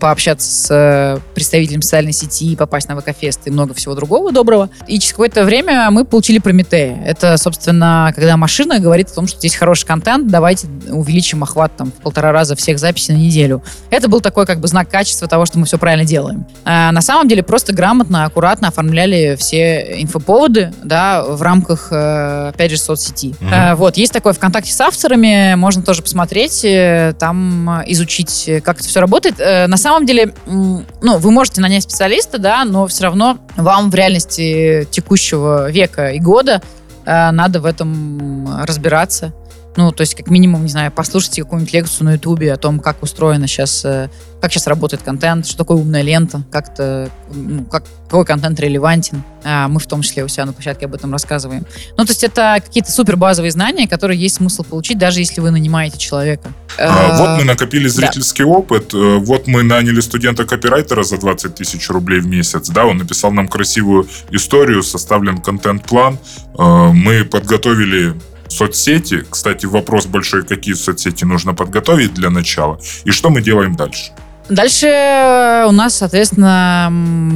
Speaker 2: пообщаться с э, представителем социальной сети, попасть на ВК-фест и много всего другого доброго. И через какое-то время мы получили Прометея. Это, собственно, когда машина говорит о том, что здесь хороший контент, давайте увеличим охват там в полтора раза всех записей на неделю. Это был такой как бы знак качества того, что мы все правильно делаем. А на самом деле просто грамотно, аккуратно оформляли все инфоповоды, да, в рамках, э, опять же, соцсети. Mm-hmm. Вот, есть такое ВКонтакте с авторами, можно тоже посмотреть, э, там изучить, как это все работает э, на самом деле, ну, вы можете нанять специалиста, да, но все равно вам в реальности текущего века и года э, надо в этом разбираться. Ну, то есть, как минимум, не знаю, послушайте какую-нибудь лекцию на Ютубе о том, как устроена сейчас, э, как сейчас работает контент, что такое умная лента, как это, ну, как, какой контент релевантен. А мы в том числе у себя на площадке об этом рассказываем. Ну, то есть, это какие-то супер базовые знания, которые есть смысл получить, даже если вы нанимаете человека.
Speaker 1: А, вот мы накопили зрительский да. опыт. Э, вот мы наняли студента-копирайтера за 20 тысяч рублей в месяц. Да, он написал нам красивую историю, составлен контент-план. Э, мы подготовили соцсети. Кстати, вопрос большой, какие соцсети нужно подготовить для начала. И что мы делаем дальше?
Speaker 2: Дальше э, у нас, соответственно,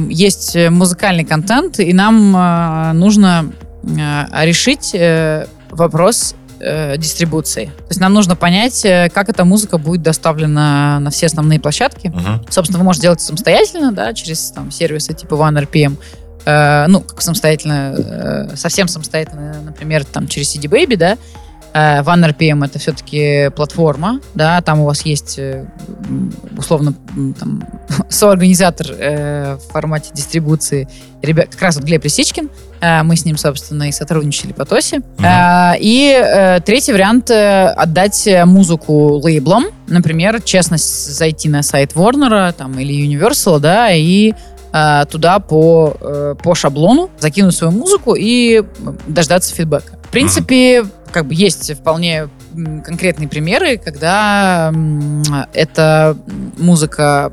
Speaker 2: есть музыкальный контент, и нам э, нужно э, решить э, вопрос э, дистрибуции. То есть нам нужно понять, э, как эта музыка будет доставлена на все основные площадки.
Speaker 1: Мгм.
Speaker 2: Собственно, вы можете делать это самостоятельно, да, через там сервисы типа OneRPM. Э, ну, как самостоятельно, э, совсем самостоятельно, например, там через CD Baby, да. Э, OneRPM это все-таки платформа, да, там у вас есть э, условно там, соорганизатор э, в формате дистрибуции. Ребят, как раз вот Глеб Лисичкин, Э, мы с ним, собственно, и сотрудничали по ТОСе. Э, И э, третий вариант э, отдать музыку лейблам. Например, честно зайти на сайт Warner там, или Universal, да, и э, туда по, э, по шаблону закинуть свою музыку и дождаться фидбэка. В принципе, как бы есть вполне конкретные примеры, когда эта музыка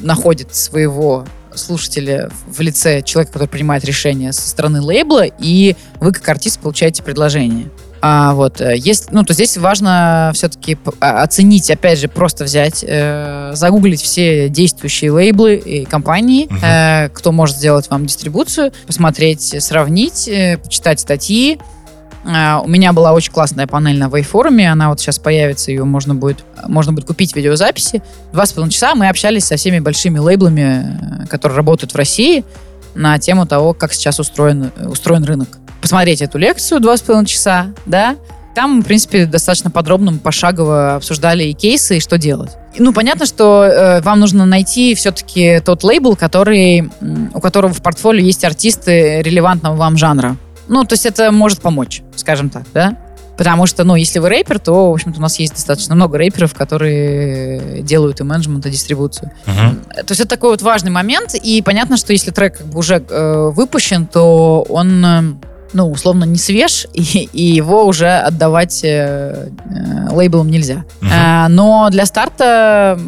Speaker 2: находит своего слушателя в лице человека, который принимает решение со стороны лейбла, и вы как артист получаете предложение. А вот э, есть, ну то здесь важно все-таки оценить, опять же, просто взять, э, загуглить все действующие лейблы и компании,
Speaker 1: Мгм.
Speaker 2: э, кто может сделать вам дистрибуцию, посмотреть, сравнить, э, почитать статьи. А, У меня была очень классная панель на Вейфоруме, она вот сейчас появится, ее можно будет, можно будет купить видеозаписи. Два с половиной часа мы общались со всеми большими лейблами, э, которые работают в России, на тему того, как сейчас устроен, устроен рынок. Посмотреть эту лекцию два с половиной часа, да, там, в принципе, достаточно подробно, пошагово обсуждали и кейсы, и что делать. Ну, понятно, что э, вам нужно найти все-таки тот лейбл, который, у которого в портфолио есть артисты релевантного вам жанра. Ну, то есть это может помочь, скажем так, да? Потому что, ну, если вы рэпер, то, в общем-то, у нас есть достаточно много рэперов, которые делают и менеджмент, и дистрибуцию.
Speaker 1: Мгм.
Speaker 2: То есть это такой вот важный момент, и понятно, что если трек как бы уже э, выпущен, то он, э, ну, условно, не свеж, и, и его уже отдавать э, э, лейблам нельзя.
Speaker 1: Мгм.
Speaker 2: А, но для старта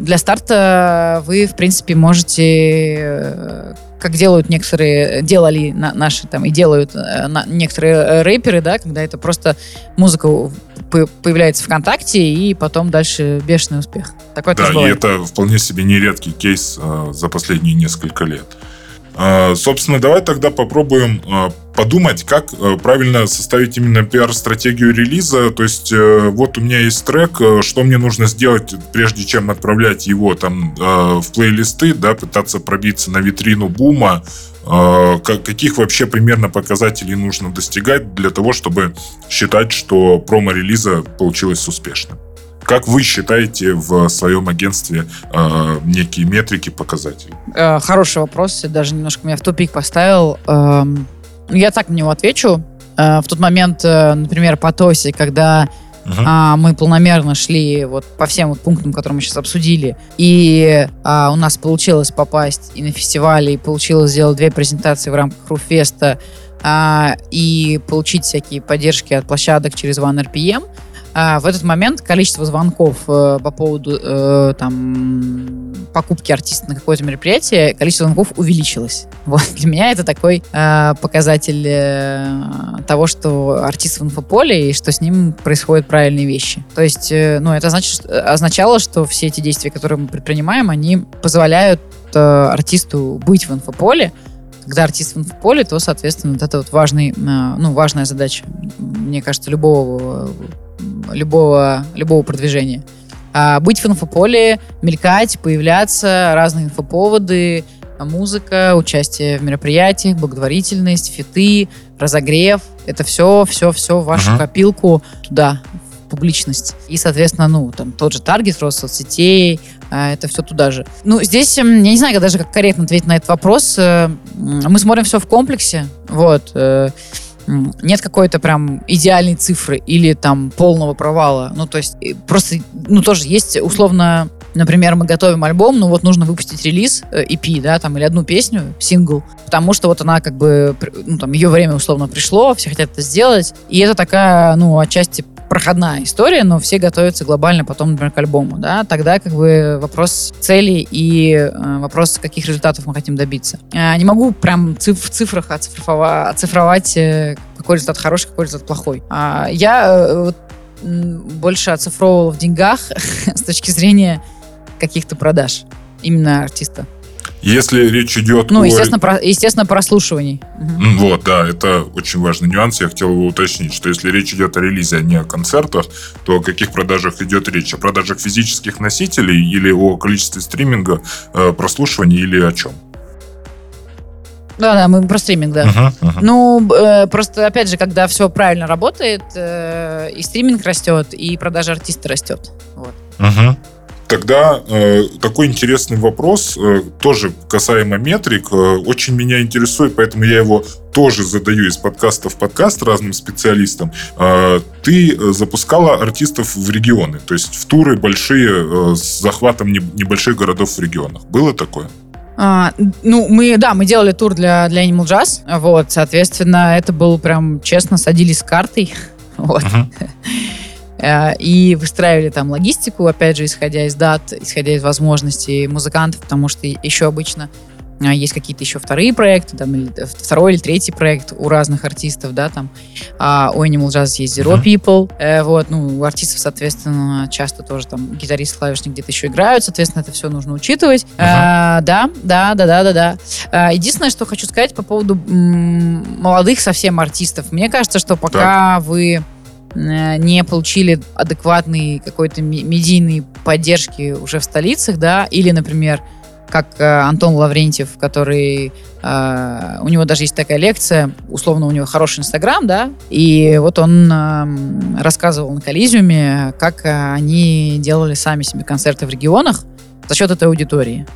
Speaker 2: для старта вы, в принципе, можете э, как делают некоторые, делали на- наши там и делают э, некоторые рэперы, да, когда это просто музыка по- появляется ВКонтакте и потом дальше бешеный успех. Такое
Speaker 1: Да, и это вполне себе нередкий кейс э, за последние несколько лет. Э, собственно, давай тогда попробуем э, подумать, как э, правильно составить именно пиар-стратегию релиза. То есть, э, вот у меня есть трек, э, что мне нужно сделать, прежде чем отправлять его там в плейлисты, да, пытаться пробиться на витрину бума. Ка- каких вообще примерно показателей нужно достигать для того, чтобы считать, что промо-релиза получилось успешным? Как вы считаете в своем агентстве э, некие метрики, показатели?
Speaker 2: Э, хороший вопрос, даже немножко меня в тупик поставил. Эм, я так на него отвечу. Э, в тот момент, э, например, по ТОСе, когда
Speaker 1: Мгм.
Speaker 2: а, мы планомерно шли вот по всем вот пунктам, которые мы сейчас обсудили, и а, у нас получилось попасть и на фестивале, и получилось сделать две презентации в рамках Руфеста, а, и получить всякие поддержки от площадок через OneRPM, в этот момент количество звонков э, по поводу э, там покупки артиста на какое-то мероприятие, количество звонков увеличилось. Вот для меня это такой э, показатель того, что артист в инфополе и что с ним происходят правильные вещи. То есть, ну, это значит, означало, что все эти действия, которые мы предпринимаем, они позволяют артисту быть в инфополе. Когда артист в инфополе, то, соответственно, вот это вот важный, ну, важная задача, мне кажется, любого, любого, любого продвижения. А быть в инфополе, мелькать, появляться, разные инфоповоды, музыка, участие в мероприятиях, благотворительность, фиты, разогрев. Это все, все, все в вашу
Speaker 1: Мгм.
Speaker 2: копилку туда, в публичность. И, соответственно, ну, там тот же таргет, рост соцсетей, а, это все туда же. Ну, здесь, м, я не знаю даже, как корректно ответить на этот вопрос. Э, Мы смотрим все в комплексе. Вот. Нет какой-то прям идеальной цифры или там полного провала. Ну, то есть, просто, ну, тоже есть условно Например, мы готовим альбом, ну вот нужно выпустить релиз, э, EP, да, там, или одну песню, сингл, потому что вот она как бы, ну там, ее время условно пришло, все хотят это сделать, и это такая, ну, отчасти проходная история, но все готовятся глобально потом, например, к альбому, да, тогда как бы вопрос цели и э, вопрос, каких результатов мы хотим добиться. Э, не могу прям циф- в цифрах оцифрова- оцифровать, э, какой результат хороший, какой результат плохой. А, я э, больше оцифровывала в деньгах с точки зрения каких-то продаж именно артиста.
Speaker 1: Если речь идет
Speaker 2: Ну,
Speaker 1: о...
Speaker 2: естественно, про, естественно прослушиваний.
Speaker 1: Вот, да, это очень важный нюанс. Я хотел его уточнить, что если речь идет о релизе, а не о концертах, то о каких продажах идет речь? О продажах физических носителей или о количестве стриминга, э, прослушиваний или о чем?
Speaker 2: Да-да, мы про стриминг, да.
Speaker 1: Мгм, мгм.
Speaker 2: Ну, э, просто, опять же, когда все правильно работает, э, и стриминг растет, и продажа артиста растет. Вот.
Speaker 1: Мгм. Тогда э, такой интересный вопрос, э, тоже касаемо метрик, э, очень меня интересует, поэтому я его тоже задаю из подкаста в подкаст разным специалистам. Э, ты запускала артистов в регионы, то есть в туры большие э, с захватом не- небольших городов в регионах. Было такое?
Speaker 2: А, ну, мы, да, мы делали тур для, для Animal Jazz, вот, соответственно, это был прям, честно, садились с картой, вот,
Speaker 1: Мгм.
Speaker 2: Э, и выстраивали там логистику, опять же, исходя из дат, исходя из возможностей музыкантов, потому что еще обычно а, есть какие-то еще вторые проекты, там, или э, второй или третий проект у разных артистов, да, там, а у Animal Jazz есть Zero
Speaker 1: Мгм.
Speaker 2: People, э, вот, ну, у артистов, соответственно, часто тоже там гитарист, клавишник где-то еще играют, соответственно, это все нужно учитывать. А, да, да, да, да, да, да. А, единственное, что хочу сказать по поводу м, молодых совсем артистов. Мне кажется, что пока вы э, не получили адекватной какой-то медийной поддержки уже в столицах, да, или, например, как э, Антон Лаврентьев, который э, у него даже есть такая лекция, условно у него хороший Инстаграм, да, и вот он рассказывал на Коллизиуме, как э, они делали сами себе концерты в регионах за счет этой аудитории.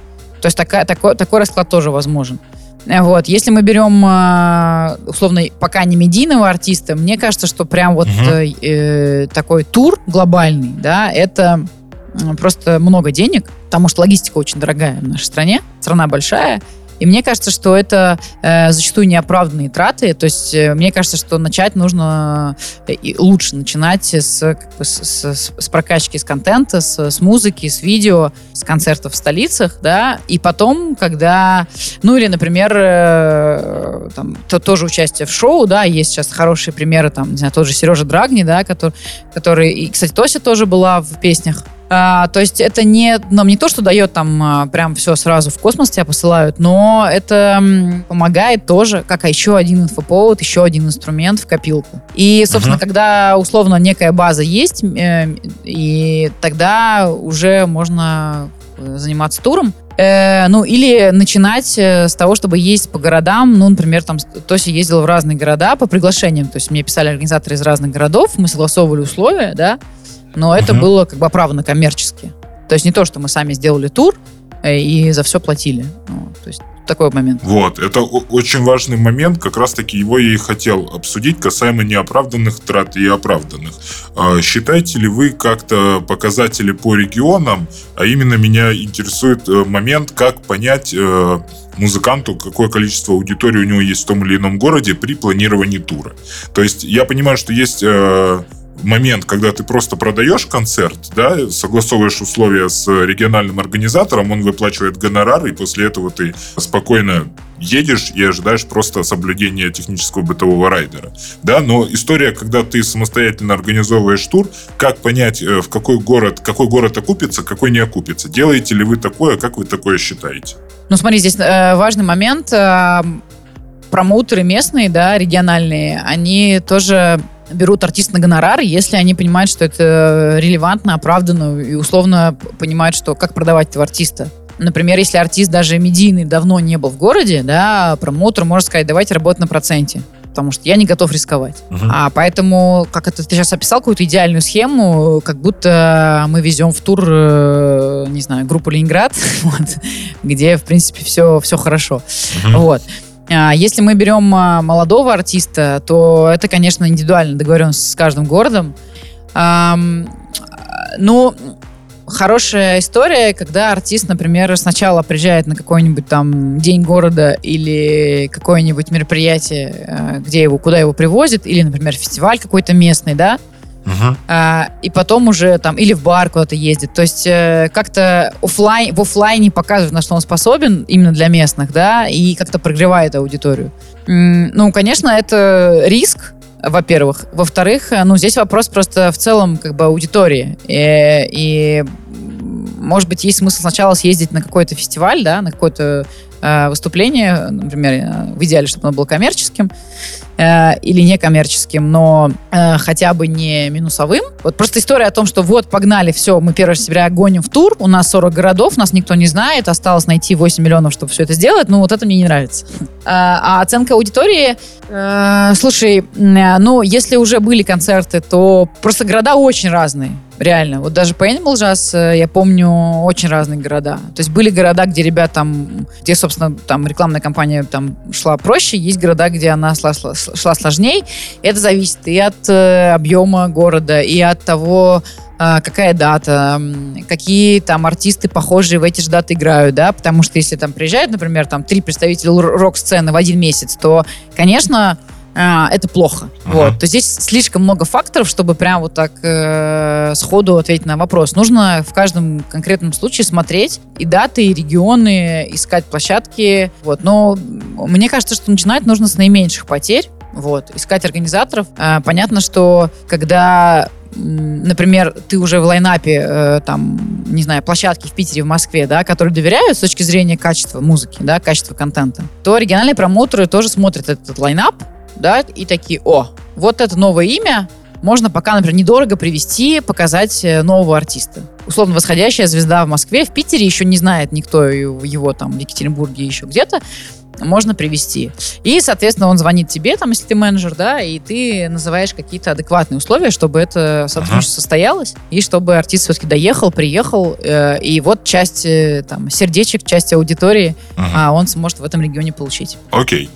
Speaker 2: То есть такая, такой, такой расклад тоже возможен. Вот. Если мы берем, э, условно, пока не медийного артиста, мне кажется, что прям вот
Speaker 1: Мгм.
Speaker 2: э, такой тур глобальный, да, это просто много денег, потому что логистика очень дорогая в нашей стране, страна большая, и мне кажется, что это э, зачастую неоправданные траты. То есть э, мне кажется, что начать нужно э, лучше начинать с, как бы, с, с- с прокачки с контента, с, с музыки, с видео, с концертов в столицах, да, и потом, когда, ну или, например, э, там, то, тоже участие в шоу, да, есть сейчас хорошие примеры, там, не знаю, тот же Сережа Драгни, да, который, который, и, кстати, Тося тоже была в песнях а, то есть это не, нам не то, что дает там а, прям все сразу в космос тебя посылают, но это помогает тоже, как еще один инфоповод, еще один инструмент в копилку. И, собственно,
Speaker 1: Мгм.
Speaker 2: когда условно некая база есть, э, и тогда уже можно э, заниматься туром. Э, ну, или начинать э, с того, чтобы ездить по городам. Ну, например, там Тося ездила в разные города по приглашениям. То есть мне писали организаторы из разных городов, мы согласовывали условия, да, но это
Speaker 1: Мгм.
Speaker 2: было как бы оправдано коммерчески. То есть не то, что мы сами сделали тур э, и за все платили. Ну, то есть такой момент.
Speaker 1: Вот, это очень важный момент, как раз-таки его я и хотел обсудить касаемо неоправданных трат и оправданных. А, Считаете ли вы как-то показатели по регионам, а именно меня интересует э, момент, как понять э, музыканту, какое количество аудитории у него есть в том или ином городе при планировании тура. То есть я понимаю, что есть момент, когда ты просто продаешь концерт, да, согласовываешь условия с региональным организатором, он выплачивает гонорар, и после этого ты спокойно едешь и ожидаешь просто соблюдения технического бытового райдера. Да, но история, когда ты самостоятельно организовываешь тур, как понять, э, в какой город, какой город окупится, какой не окупится? Делаете ли вы такое, как вы такое считаете?
Speaker 2: Ну, смотри, здесь э, важный момент. Э, промоутеры местные, да, региональные, они тоже берут артиста на гонорар, если они понимают, что это релевантно, оправданно и условно понимают, что как продавать этого артиста. Например, если артист даже медийный давно не был в городе, да, промоутер может сказать, давайте работать на проценте, потому что я не готов рисковать.
Speaker 1: Мгм.
Speaker 2: А поэтому, как это ты сейчас описал, какую-то идеальную схему, как будто мы везем в тур, э, не знаю, группу Ленинград, вот, где, в принципе, все, все хорошо.
Speaker 1: Мгм.
Speaker 2: Вот. А Если мы берем а, молодого артиста, то это, конечно, индивидуально договоренность с каждым городом. А, Ну, хорошая история, когда артист, например, сначала приезжает на какой-нибудь там день города или какое-нибудь мероприятие, э, где его, куда его привозят, или, например, фестиваль какой-то местный, да,
Speaker 1: Мгм.
Speaker 2: а, и потом уже там или в бар куда-то ездит. То есть э, как-то оффлайн, в офлайне показывает, на что он способен именно для местных, да, и как-то прогревает аудиторию. М, ну, конечно, это риск, во-первых. Во-вторых, э, ну, здесь вопрос просто в целом как бы аудитории. Э, И, может быть, есть смысл сначала съездить на какой-то фестиваль, да, на какое-то э, выступление, например, в идеале, чтобы оно было коммерческим, э, или некоммерческим, но э, хотя бы не минусовым. Вот просто история о том, что вот, погнали, все, мы 1 сентября гоним в тур, у нас 40 городов, нас никто не знает, осталось найти 8 миллионов, чтобы все это сделать, ну вот это мне не нравится. А, а оценка аудитории, э, слушай, э, ну если уже были концерты, то просто города очень разные. Реально. Вот даже по Animal Jazz э, я помню очень разные города. То есть были города, где ребят там, где, собственно, там рекламная кампания там шла проще, есть города, где она шла, шла, сложнее. Это зависит и от э, объема города, и от того, э, какая дата, какие там артисты похожие в эти же даты играют, да, потому что если там приезжают, например, там три представителя рок-сцены в один месяц, то, конечно, это плохо. Uh-huh. Вот. То здесь слишком много факторов, чтобы прям вот так э, сходу ответить на вопрос. Нужно в каждом конкретном случае смотреть и даты, и регионы, искать площадки. Вот. Но мне кажется, что начинать нужно с наименьших потерь. Вот. Искать организаторов. Э, понятно, что когда например, ты уже в лайнапе, э, там, не знаю, площадки в Питере, в Москве, да, которые доверяют с точки зрения качества музыки, да, качества контента, то региональные промоутеры тоже смотрят этот лайнап, да, и такие, о, вот это новое имя, можно пока, например, недорого привести, показать э, нового артиста. Условно, восходящая звезда в Москве, в Питере еще не знает никто его там в Екатеринбурге еще где-то, можно привести. И, соответственно, он звонит тебе, там, если ты менеджер, да, и ты называешь какие-то адекватные условия, чтобы это сотрудничество ага. состоялось, и чтобы артист все-таки доехал, приехал, э, и вот часть э, там сердечек, часть аудитории ага. а он сможет в этом регионе получить.
Speaker 1: Окей.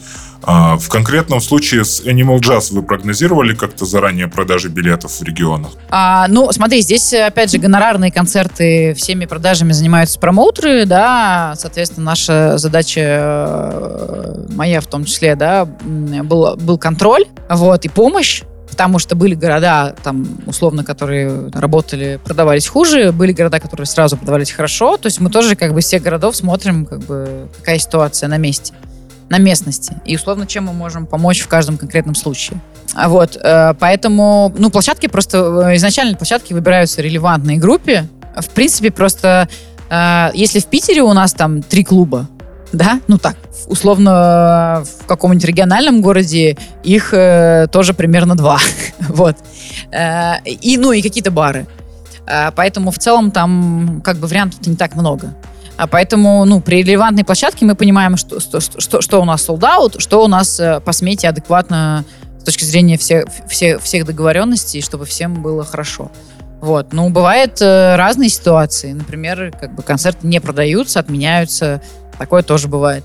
Speaker 1: А в конкретном случае с Animal Jazz вы прогнозировали как-то заранее продажи билетов в регионах?
Speaker 2: А, ну, смотри, здесь, опять же, гонорарные концерты всеми продажами занимаются промоутеры, да, соответственно, наша задача, э, моя в том числе, да, был, был контроль, вот, и помощь потому что были города, там, условно, которые работали, продавались хуже, были города, которые сразу продавались хорошо, то есть мы тоже как бы всех городов смотрим, как бы, какая ситуация на месте на местности. И, условно, чем мы можем помочь в каждом конкретном случае. А вот, э, поэтому, ну, площадки просто, э, изначально площадки выбираются релевантной группе. В принципе, просто, э, если в Питере у нас там три клуба, да, ну так, условно, в каком-нибудь региональном городе их тоже примерно два, вот. и, ну, и какие-то бары. поэтому в целом там как бы вариантов не так много. А поэтому, ну, при релевантной площадке мы понимаем, что, что, что, что у нас sold out, что у нас э, по смете адекватно с точки зрения все, все, всех договоренностей, чтобы всем было хорошо. Вот. Ну, бывают э, разные ситуации. Например, как бы концерты не продаются, отменяются. Такое тоже бывает.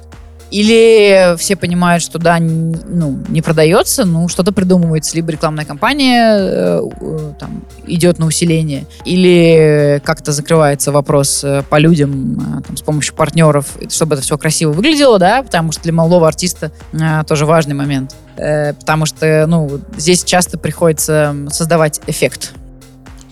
Speaker 2: Или все понимают, что да, ну, не продается, ну, что-то придумывается. Либо рекламная кампания э, э, там, идет на усиление, или как-то закрывается вопрос э, по людям э, там, с помощью партнеров, чтобы это все красиво выглядело, да, потому что для молодого артиста э, тоже важный момент. Потому что, ну, здесь часто приходится создавать эффект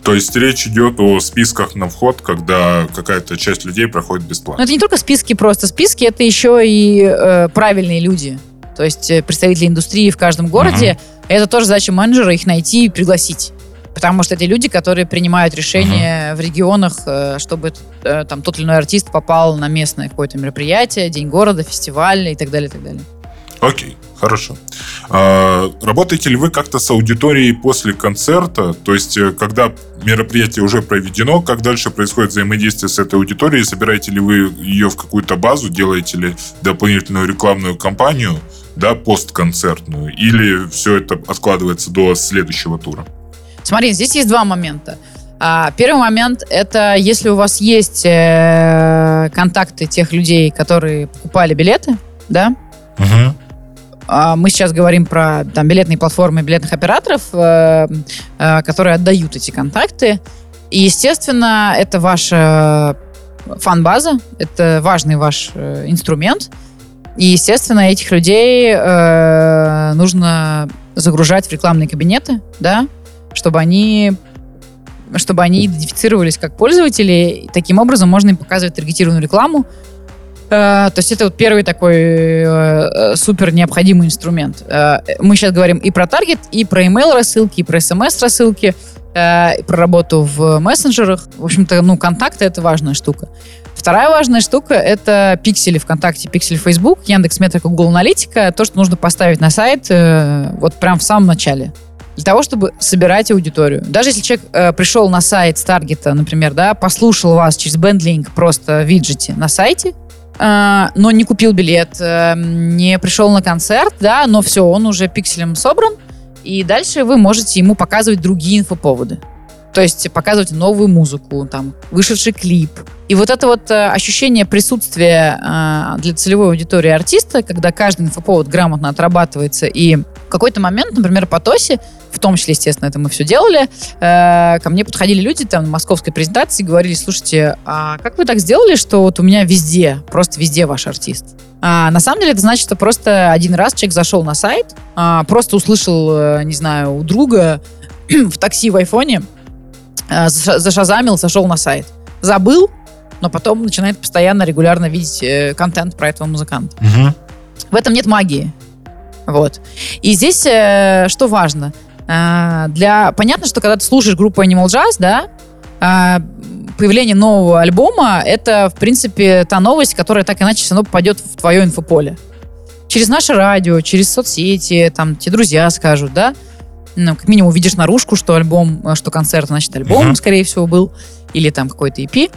Speaker 1: то есть речь идет о списках на вход, когда какая-то часть людей проходит бесплатно.
Speaker 2: Но это не только списки просто. Списки это еще и э, правильные люди. То есть э, представители индустрии в каждом городе. Угу. Это тоже задача менеджера их найти и пригласить. Потому что это люди, которые принимают решения угу. в регионах, э, чтобы э, там тот или иной артист попал на местное какое-то мероприятие, день города, фестиваль и так далее, и так далее.
Speaker 1: Окей, хорошо. А, работаете ли вы как-то с аудиторией после концерта? То есть, э, когда мероприятие уже проведено, как дальше происходит взаимодействие с этой аудиторией? Собираете ли вы ее в какую-то базу? Делаете ли дополнительную рекламную кампанию, да, постконцертную? Или все это откладывается до следующего тура?
Speaker 2: Смотри, здесь есть два момента. А, первый момент – это если у вас есть э, контакты тех людей, которые покупали билеты, да, угу мы сейчас говорим про там, билетные платформы билетных операторов, э, э, которые отдают эти контакты. И, естественно, это ваша фан-база, это важный ваш э, инструмент. И, естественно, этих людей нужно загружать в рекламные кабинеты, да, чтобы они чтобы они идентифицировались как пользователи. И таким образом можно им показывать таргетированную рекламу, то есть это вот первый такой э, супер необходимый инструмент. Э, мы сейчас говорим и про таргет, и про email рассылки, и про смс рассылки, э, про работу в мессенджерах. В общем-то, ну, контакты это важная штука. Вторая важная штука — это пиксели ВКонтакте, пиксели Facebook, Яндекс Метрика, Google Аналитика. То, что нужно поставить на сайт э, вот прям в самом начале для того, чтобы собирать аудиторию. Даже если человек э, пришел на сайт с таргета, например, да, послушал вас через BandLink просто в виджете на сайте, э, но не купил билет, э, не пришел на концерт, да, но все, он уже пикселем собран, и дальше вы можете ему показывать другие инфоповоды. То есть показывать новую музыку, там, вышедший клип. И вот это вот э, ощущение присутствия э, для целевой аудитории артиста, когда каждый инфоповод грамотно отрабатывается, и в какой-то момент, например, по ТОСе, в том числе, естественно, это мы все делали, э, ко мне подходили люди там на московской презентации и говорили, слушайте, а как вы так сделали, что вот у меня везде, просто везде ваш артист? А, на самом деле это значит, что просто один раз человек зашел на сайт, а, просто услышал, э, не знаю, у друга в такси в айфоне, а, зашазамил, сошел на сайт. Забыл, но потом начинает постоянно, регулярно видеть э, контент про этого музыканта.
Speaker 1: Угу.
Speaker 2: В этом нет магии. Вот. И здесь э, что важно? Э, для... Понятно, что когда ты слушаешь группу Animal Jazz, да, э, появление нового альбома — это, в принципе, та новость, которая так иначе все равно попадет в твое инфополе. Через наше радио, через соцсети, там, те друзья скажут, да, ну, как минимум увидишь наружку, что альбом, что концерт, значит, альбом, uh-huh. скорее всего, был, или там какой-то EP.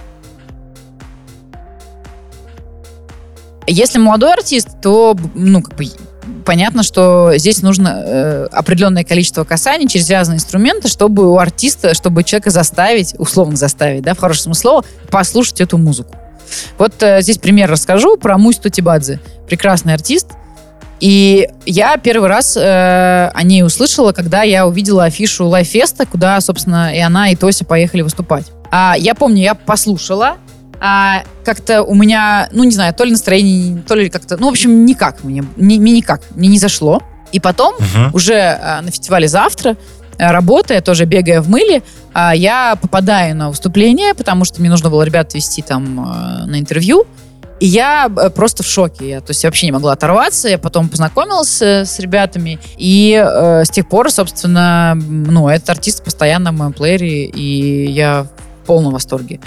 Speaker 2: Если молодой артист, то, ну, как бы, понятно, что здесь нужно э, определенное количество касаний через разные инструменты, чтобы у артиста, чтобы человека заставить, условно заставить, да, в хорошем смысле слова, послушать эту музыку. Вот э, здесь пример расскажу про Мусю Тотибадзе. Прекрасный артист, и я первый раз э, о ней услышала, когда я увидела афишу Лайвфеста, куда, собственно, и она, и Тося поехали выступать. А, я помню, я послушала, а, как-то у меня, ну, не знаю, то ли настроение, то ли как-то, ну, в общем, никак мне, мне, мне никак, мне не зашло. И потом, uh-huh. уже а, на фестивале завтра, а, работая, тоже бегая в мыле, а, я попадаю на выступление, потому что мне нужно было ребят вести там а, на интервью. И я э, просто в шоке. Я, то есть я вообще не могла оторваться. Я потом познакомилась э, с ребятами. И э, с тех пор, собственно, ну, этот артист постоянно в моем плеере. И я в полном восторге.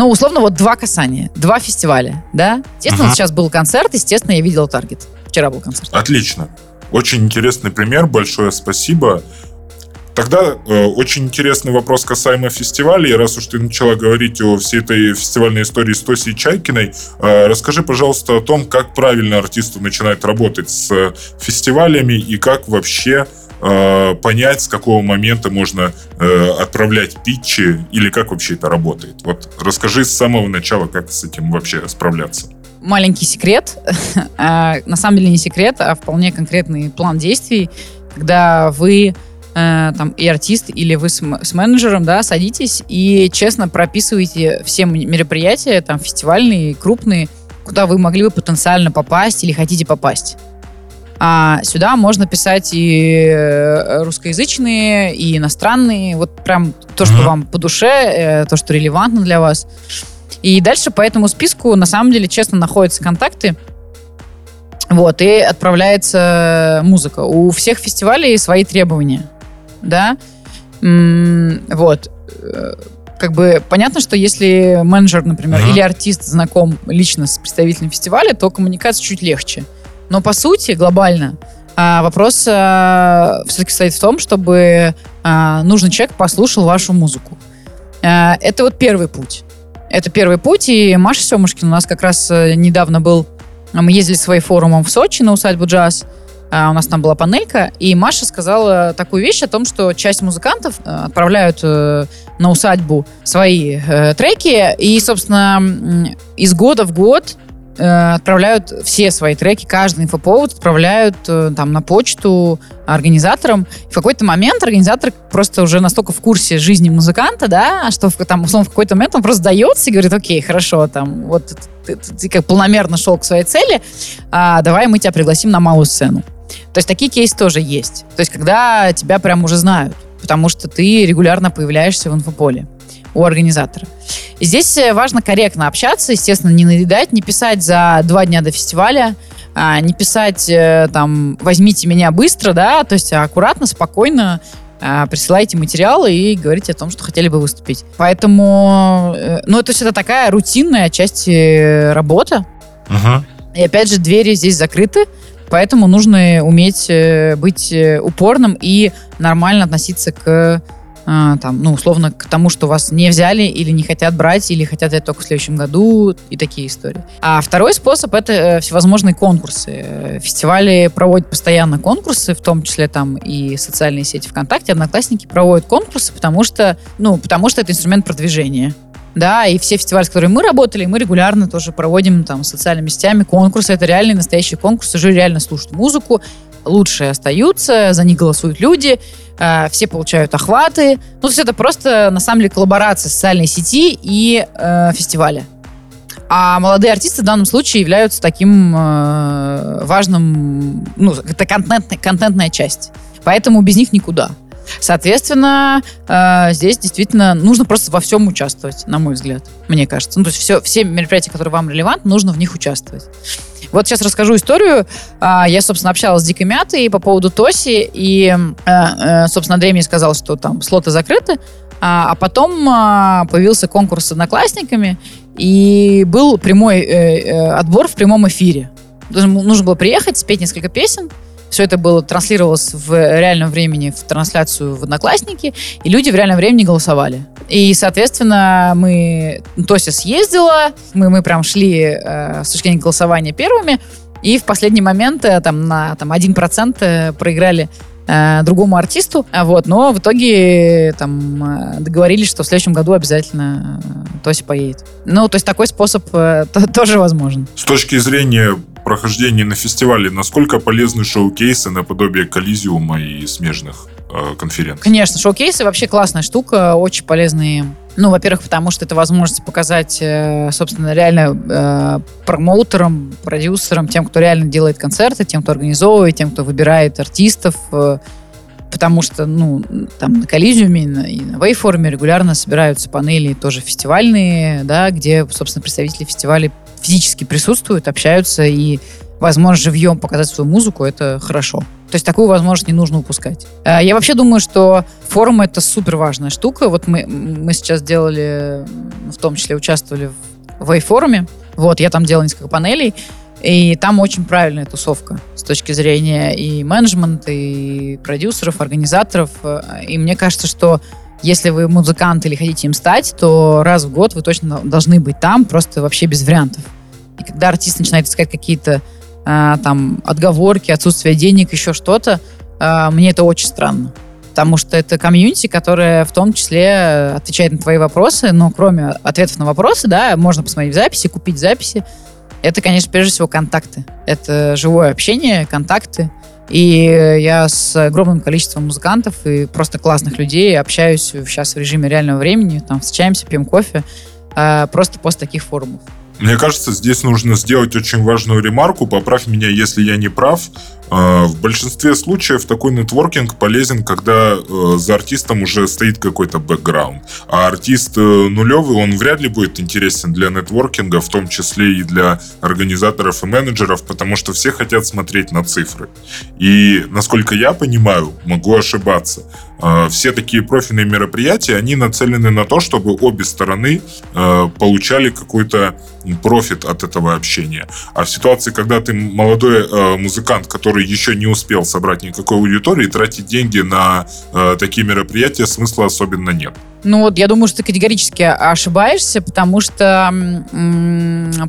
Speaker 2: Ну, условно, вот два касания, два фестиваля, да? Естественно, вот сейчас был концерт, естественно, я видела таргет. Вчера был концерт.
Speaker 1: Отлично. Очень интересный пример, большое спасибо. Тогда э, очень интересный вопрос касаемо фестивалей. Раз уж ты начала говорить о всей этой фестивальной истории с Тосей Чайкиной, э, расскажи, пожалуйста, о том, как правильно артисту начинает работать с фестивалями и как вообще э, понять, с какого момента можно э, отправлять питчи или как вообще это работает. Вот расскажи с самого начала, как с этим вообще справляться
Speaker 2: маленький секрет, а, на самом деле не секрет, а вполне конкретный план действий, когда вы э, там и артист, или вы с, с менеджером, да, садитесь и честно прописываете все мероприятия, там, фестивальные, крупные, куда вы могли бы потенциально попасть или хотите попасть. А сюда можно писать и э, русскоязычные, и иностранные, вот прям то, что mm-hmm. вам по душе, э, то, что релевантно для вас. И дальше по этому списку, на самом деле, честно, находятся контакты, вот, и отправляется музыка. У всех фестивалей свои требования да, вот, э, как бы понятно, что если менеджер, например, uh-huh. или артист знаком лично с представителем фестиваля, то коммуникация чуть легче. Но по сути, глобально, а, вопрос а, все-таки стоит в том, чтобы а, нужный человек послушал вашу музыку. Это вот первый путь. Это первый путь, и Маша Семушкина у нас как раз э, недавно был, мы ездили своим форумом в Сочи на усадьбу джаз, у нас там была панелька, и Маша сказала такую вещь о том, что часть музыкантов э, отправляют э, на усадьбу свои треки, и, собственно, из года в год отправляют все свои треки, каждый инфоповод отправляют там на почту организаторам. в какой-то момент организатор просто уже настолько в курсе жизни музыканта, да, что в, там, условно, в какой-то момент он просто сдается и говорит, окей, хорошо, там, вот ты, ты, ты как полномерно шел к своей цели, а, давай мы тебя пригласим на малую сцену. То есть такие кейсы тоже есть. То есть когда тебя прям уже знают, потому что ты регулярно появляешься в инфополе. у организатора. И здесь э, важно корректно общаться, естественно, не наедать, не писать за два дня до фестиваля, а, не писать э, там «возьмите меня быстро», да, то есть аккуратно, спокойно а, присылайте материалы и говорите о том, что хотели бы выступить. Поэтому, э, ну, это всегда такая рутинная часть работы.
Speaker 1: Ага.
Speaker 2: И опять же, двери здесь закрыты, поэтому нужно уметь быть упорным и нормально относиться к а, там, ну, условно, к тому, что вас не взяли или не хотят брать, или хотят взять только в следующем году, и такие истории. А второй способ — это э, всевозможные конкурсы. Фестивали проводят постоянно конкурсы, в том числе там и социальные сети ВКонтакте, Одноклассники проводят конкурсы, потому что, ну, потому что это инструмент продвижения. Да, и все фестивали, с которыми мы работали, мы регулярно тоже проводим там социальными сетями конкурсы. Это реальные настоящие конкурсы. Жюри реально слушают музыку, лучшие остаются, за них голосуют люди, э, все получают охваты. Ну, то есть это просто, на самом деле, коллаборация социальной сети и э, фестиваля. А молодые артисты в данном случае являются таким э, важным, ну, это контентная, контентная часть. Поэтому без них никуда. Соответственно, э, здесь действительно нужно просто во всем участвовать, на мой взгляд, мне кажется. Ну, то есть все, все мероприятия, которые вам релевантны, нужно в них участвовать. Вот сейчас расскажу историю. А, я, собственно, общалась с Дикой Мятой по поводу Тоси, и, э, э, собственно, Андрей мне сказал, что там слоты закрыты, а, а потом а, появился конкурс с одноклассниками, и был прямой отбор в прямом эфире. Нужно было приехать, спеть несколько песен, все это было транслировалось в реальном времени в трансляцию в Одноклассники, и люди в реальном времени голосовали. И, соответственно, мы... Тося съездила, мы, мы прям шли э, с точки зрения голосования первыми, и в последний момент э, там на там, 1% э, проиграли э, другому артисту, вот, но в итоге там э, договорились, что в следующем году обязательно Тося поедет. Ну, то есть такой способ э, тоже возможен.
Speaker 1: С точки зрения прохождения на фестивале, насколько полезны шоу-кейсы наподобие коллизиума и смежных э, конференций?
Speaker 2: Конечно, шоу-кейсы вообще классная штука, очень полезные. Ну, во-первых, потому что это возможность показать, э, собственно, реально э, промоутерам, продюсерам, тем, кто реально делает концерты, тем, кто организовывает, тем, кто выбирает артистов, э, потому что, ну, там на Коллизиуме и на Вейформе регулярно собираются панели тоже фестивальные, да, где, собственно, представители фестивалей физически присутствуют, общаются и возможность живьем показать свою музыку, это хорошо. То есть такую возможность не нужно упускать. А, я вообще думаю, что форум это супер важная штука. Вот мы, мы сейчас делали, в том числе участвовали в Вейфоруме. Вот, я там делал несколько панелей. И там очень правильная тусовка с точки зрения и менеджмента, и продюсеров, организаторов. И мне кажется, что если вы музыкант или хотите им стать, то раз в год вы точно должны быть там, просто вообще без вариантов. И когда артист начинает искать какие-то а, там отговорки, отсутствие денег, еще что-то, а, мне это очень странно. Потому что это комьюнити, которое в том числе отвечает на твои вопросы, но кроме ответов на вопросы, да, можно посмотреть записи, купить записи. Это, конечно, прежде всего контакты. Это живое общение, контакты. И я с огромным количеством музыкантов и просто классных людей общаюсь сейчас в режиме реального времени, там встречаемся, пьем кофе, а, просто после таких форумов.
Speaker 1: Мне кажется, здесь нужно сделать очень важную ремарку. Поправь меня, если я не прав. А, в большинстве случаев такой нетворкинг полезен, когда э, за артистом уже стоит какой-то бэкграунд. А артист э, нулевый, он вряд ли будет интересен для нетворкинга, в том числе и для организаторов и менеджеров, потому что все хотят смотреть на цифры. И, насколько я понимаю, могу ошибаться, э, все такие профильные мероприятия, они нацелены на то, чтобы обе стороны получали какой-то профит от этого общения. А в ситуации, когда ты молодой музыкант, который еще не успел собрать никакой аудитории, тратить деньги на э, такие мероприятия смысла особенно нет.
Speaker 2: Ну вот, я думаю, что ты категорически ошибаешься, потому что,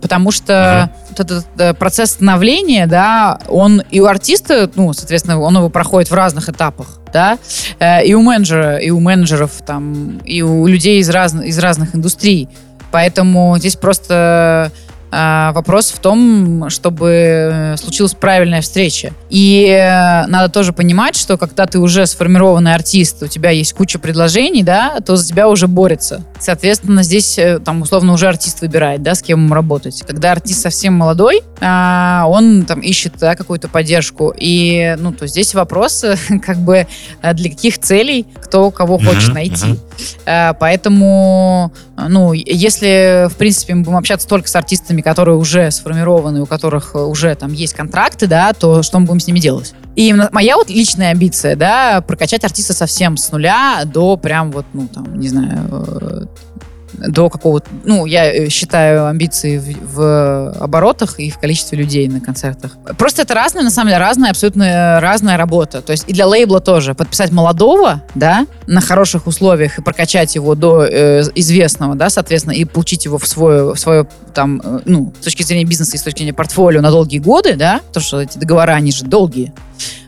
Speaker 2: потому что uh-huh. вот этот э, процесс становления, да, он и у артиста, ну, соответственно, он его проходит в разных этапах, да, э, и у менеджера, и у менеджеров, там, и у людей из, раз, из разных индустрий. Поэтому здесь просто вопрос в том, чтобы случилась правильная встреча. И э, надо тоже понимать, что когда ты уже сформированный артист, у тебя есть куча предложений, да, то за тебя уже борется. Соответственно, здесь э, там условно уже артист выбирает, да, с кем ему работать. Когда артист совсем молодой, а, он там ищет да, какую-то поддержку. И, ну, то здесь вопрос, как бы, для каких целей, кто кого хочет найти. Поэтому, ну, если, в принципе, мы будем общаться только с артистами, компаниями, которые уже сформированы, у которых уже там есть контракты, да, то что мы будем с ними делать? И моя вот личная амбиция, да, прокачать артиста совсем с нуля до прям вот, ну, там, не знаю, э, до какого-то... Ну, я э, считаю амбиции в, в оборотах и в количестве людей на концертах. Просто это разная, на самом деле, разная, абсолютно разная работа. То есть и для лейбла тоже. Подписать молодого, да, на хороших условиях и прокачать его до э, известного, да, соответственно, и получить его в свое, в свое там, э, ну, с точки зрения бизнеса и с точки зрения портфолио на долгие годы, да, потому что эти договора, они же долгие.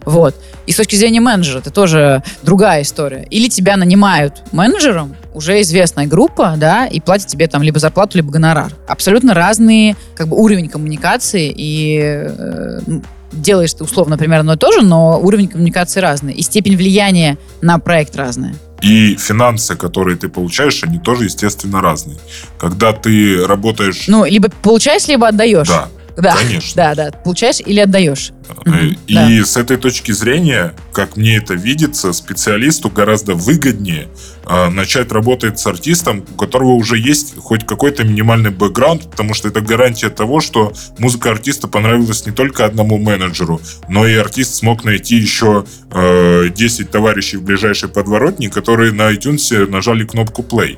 Speaker 2: Вот. И с точки зрения менеджера это тоже другая история. Или тебя нанимают менеджером, уже известная группа, да, и платят тебе там либо зарплату, либо гонорар. Абсолютно разные как бы уровень коммуникации и э, делаешь ты условно, например, одно и то же, но уровень коммуникации разный. И степень влияния на проект разная.
Speaker 1: И финансы, которые ты получаешь, они тоже, естественно, разные. Когда ты работаешь...
Speaker 2: Ну, либо получаешь, либо отдаешь.
Speaker 1: Да.
Speaker 2: Да,
Speaker 1: Конечно.
Speaker 2: Да, да. Получаешь или отдаешь.
Speaker 1: Э, и да. с этой точки зрения, как мне это видится, специалисту гораздо выгоднее э, начать работать с артистом, у которого уже есть хоть какой-то минимальный бэкграунд, потому что это гарантия того, что музыка артиста понравилась не только одному менеджеру, но и артист смог найти еще э, 10 товарищей в ближайшей подворотне, которые на iTunes нажали кнопку play.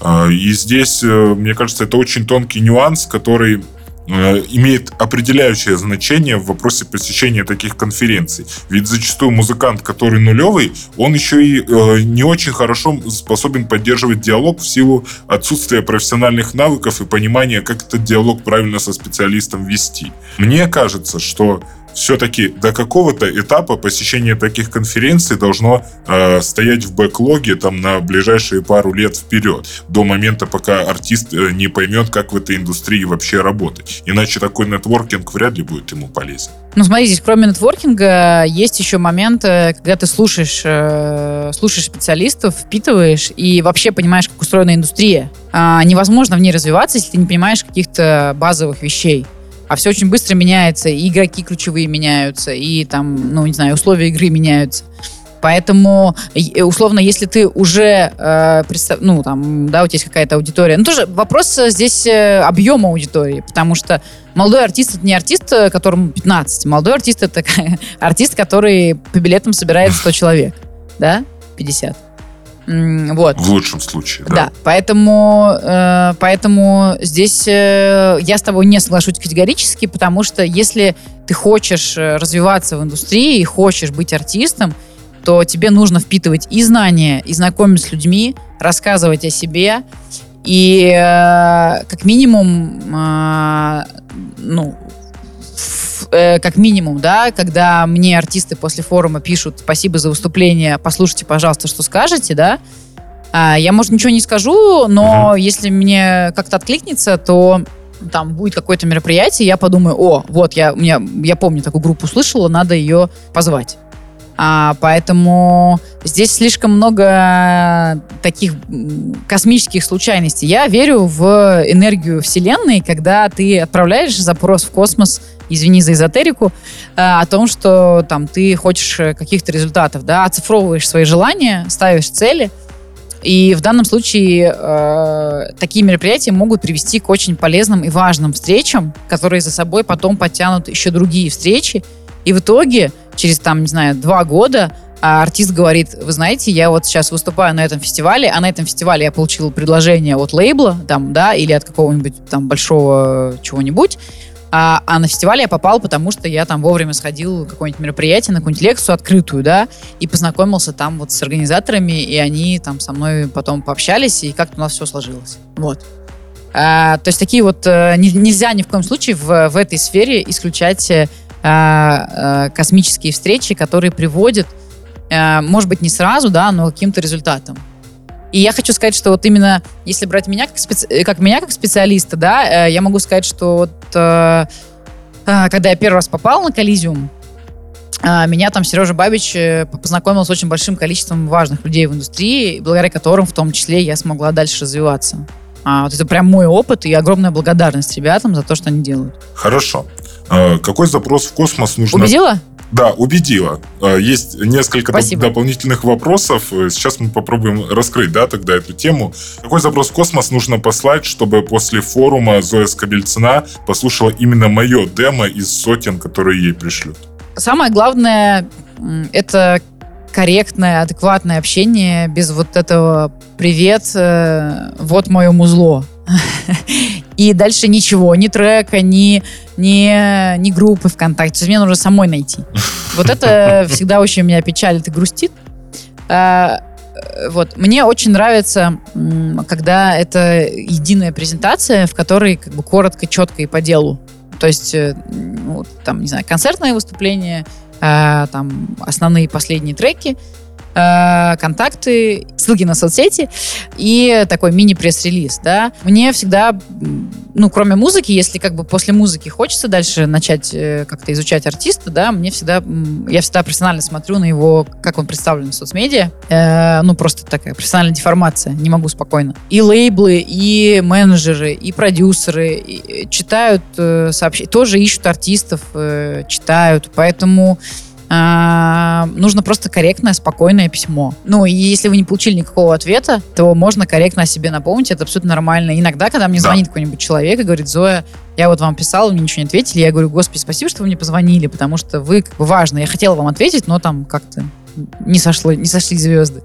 Speaker 1: Э, и здесь, э, мне кажется, это очень тонкий нюанс, который имеет определяющее значение в вопросе посещения таких конференций. Ведь зачастую музыкант, который нулевый, он еще и э, не очень хорошо способен поддерживать диалог в силу отсутствия профессиональных навыков и понимания, как этот диалог правильно со специалистом вести. Мне кажется, что все-таки до какого-то этапа посещение таких конференций должно э, стоять в бэклоге там на ближайшие пару лет вперед, до момента, пока артист э, не поймет, как в этой индустрии вообще работать. Иначе такой нетворкинг вряд ли будет ему полезен.
Speaker 2: Ну, смотри, здесь кроме нетворкинга есть еще момент, э, когда ты слушаешь, э, слушаешь специалистов, впитываешь и вообще понимаешь, как устроена индустрия. А, невозможно в ней развиваться, если ты не понимаешь каких-то базовых вещей а все очень быстро меняется, и игроки ключевые меняются, и там, ну, не знаю, условия игры меняются. Поэтому, э, условно, если ты уже, э, представ... ну, там, да, у тебя есть какая-то аудитория, ну, тоже вопрос здесь э, объема аудитории, потому что молодой артист — это не артист, э, которому 15. Молодой артист — это артист, который по билетам собирает 100 человек, да, 50. Вот.
Speaker 1: В лучшем случае, да.
Speaker 2: Да, поэтому, э, поэтому здесь э, я с тобой не соглашусь категорически, потому что если ты хочешь э, развиваться в индустрии и хочешь быть артистом, то тебе нужно впитывать и знания, и знакомиться с людьми, рассказывать о себе, и э, как минимум, э, ну, э, как минимум, да, когда мне артисты после форума пишут «Спасибо за выступление, послушайте, пожалуйста, что скажете», да, а, я, может, ничего не скажу, но mm-hmm. если мне как-то откликнется, то там будет какое-то мероприятие, я подумаю, о, вот, я, меня, я помню такую группу слышала, надо ее позвать. А, поэтому здесь слишком много таких космических случайностей. Я верю в энергию Вселенной, когда ты отправляешь запрос в космос извини за эзотерику, э, о том, что там ты хочешь э, каких-то результатов, да, оцифровываешь свои желания, ставишь цели, и в данном случае э, такие мероприятия могут привести к очень полезным и важным встречам, которые за собой потом подтянут еще другие встречи. И в итоге, через там, не знаю, два года а артист говорит, вы знаете, я вот сейчас выступаю на этом фестивале, а на этом фестивале я получил предложение от лейбла, там, да, или от какого-нибудь там большого чего-нибудь, а, а на фестиваль я попал, потому что я там вовремя сходил в какое-нибудь мероприятие, на какую-нибудь лекцию открытую, да, и познакомился там вот с организаторами, и они там со мной потом пообщались, и как-то у нас все сложилось. Вот. А, то есть такие вот не, нельзя ни в коем случае в, в этой сфере исключать а, а, космические встречи, которые приводят, может быть, не сразу, да, но каким-то результатам. И я хочу сказать, что вот именно если брать меня как, специ... Э, как меня как специалиста, да, э, я могу сказать, что вот э, э, когда я первый раз попал на Коллизиум, э, меня там Сережа Бабич э, познакомил с очень большим количеством важных людей в индустрии, благодаря которым в том числе я смогла дальше развиваться. А, вот это прям мой опыт и огромная благодарность ребятам за то, что они делают.
Speaker 1: Хорошо. А, какой запрос в космос нужно...
Speaker 2: Убедила?
Speaker 1: Да, убедила. А, есть несколько Спасибо. дополнительных вопросов. Сейчас мы попробуем раскрыть, да, тогда эту тему. Какой запрос в космос нужно послать, чтобы после форума Зоя Скобельцина послушала именно мое демо из сотен, которые ей пришлют?
Speaker 2: Самое главное — это корректное, адекватное общение без вот этого «привет, э, вот мое музло». И дальше ничего, ни трека, ни, ни, ни группы ВКонтакте. То есть мне нужно самой найти. Вот это всегда очень меня печалит и грустит. А, вот. Мне очень нравится, когда это единая презентация, в которой как бы коротко, четко и по делу. То есть, э, ну, там, не знаю, концертное выступление, э, там основные последние треки, контакты, ссылки на соцсети и такой мини-пресс-релиз, да. Мне всегда, ну, кроме музыки, если как бы после музыки хочется дальше начать э, как-то изучать артиста, да, мне всегда, я всегда профессионально смотрю на его, как он представлен в соцмедиа, э, ну, просто такая профессиональная деформация, не могу спокойно. И лейблы, и менеджеры, и продюсеры читают э, сообщения, тоже ищут артистов, э, читают, поэтому а, нужно просто корректное, спокойное письмо. Ну, и если вы не получили никакого ответа, то можно корректно о себе напомнить, это абсолютно нормально. Иногда, когда мне да. звонит какой-нибудь человек и говорит, Зоя, я вот вам писал, вы мне ничего не ответили, я говорю, господи, спасибо, что вы мне позвонили, потому что вы как бы важно. Я хотела вам ответить, но там как-то не, сошло, не сошли звезды.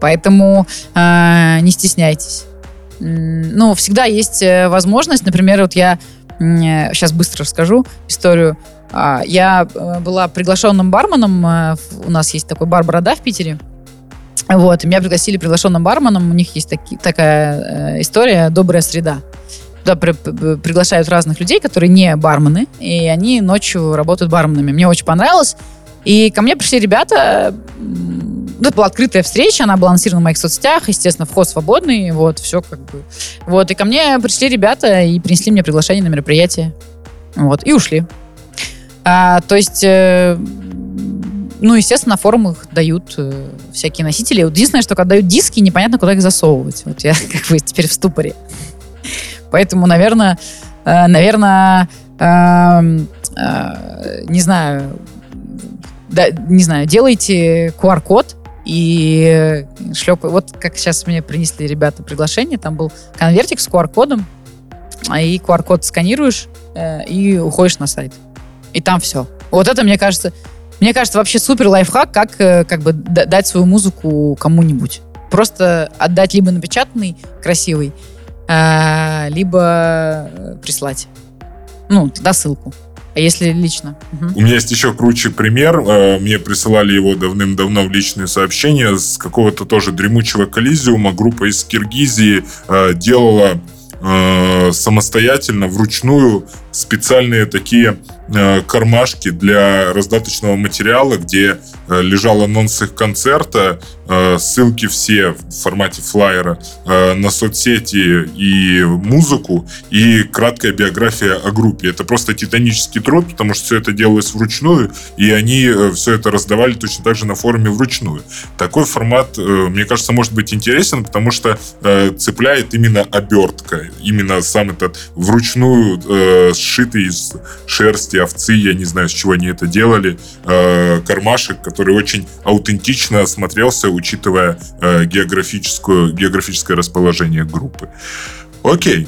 Speaker 2: Поэтому э, не стесняйтесь. Ну, всегда есть э, возможность, например, вот я сейчас быстро расскажу историю. А, я э, была приглашенным барменом. Э, у нас есть такой бар «Борода» в Питере. Вот, меня пригласили приглашенным барменом. У них есть таки, такая э, история «Добрая среда». Туда при, приглашают разных людей, которые не бармены, и они ночью работают барменами. Мне очень понравилось. И ко мне пришли ребята, ну, это была открытая встреча, она балансирована в моих соцсетях, естественно, вход свободный, вот, все как бы. Вот, и ко мне пришли ребята и принесли мне приглашение на мероприятие. Вот, и ушли. А, то есть, э, ну, естественно, на форумах дают э, всякие носители. Единственное, что когда дают диски, непонятно, куда их засовывать. Вот я как бы теперь в ступоре. Поэтому, наверное, э, наверное, э, э, не знаю, да, не знаю, делайте QR-код и шлеп. Вот как сейчас мне принесли ребята приглашение, там был конвертик с QR-кодом, а и QR-код сканируешь э, и уходишь на сайт. И там все. Вот это, мне кажется, мне кажется, вообще супер лайфхак, как э, как бы дать свою музыку кому-нибудь. Просто отдать либо напечатанный, красивый, э, либо э, прислать. Ну, тогда ссылку. А если лично?
Speaker 1: Угу. У меня есть еще круче пример. Мне присылали его давным-давно в личные сообщения с какого-то тоже дремучего коллизиума. Группа из Киргизии делала самостоятельно, вручную специальные такие кармашки для раздаточного материала, где э, лежал анонс их концерта, э, ссылки все в формате флайера на соцсети и музыку, и краткая биография о группе. Это просто титанический труд, потому что все это делалось вручную, и они все это раздавали точно так же на форуме вручную. Такой формат, мне кажется, может быть интересен, потому что цепляет именно обертка, именно сам этот вручную сшитый из шерсти овцы, я не знаю, с чего они это делали, э, кармашек, который очень аутентично смотрелся, учитывая э, географическую, географическое расположение группы. Окей.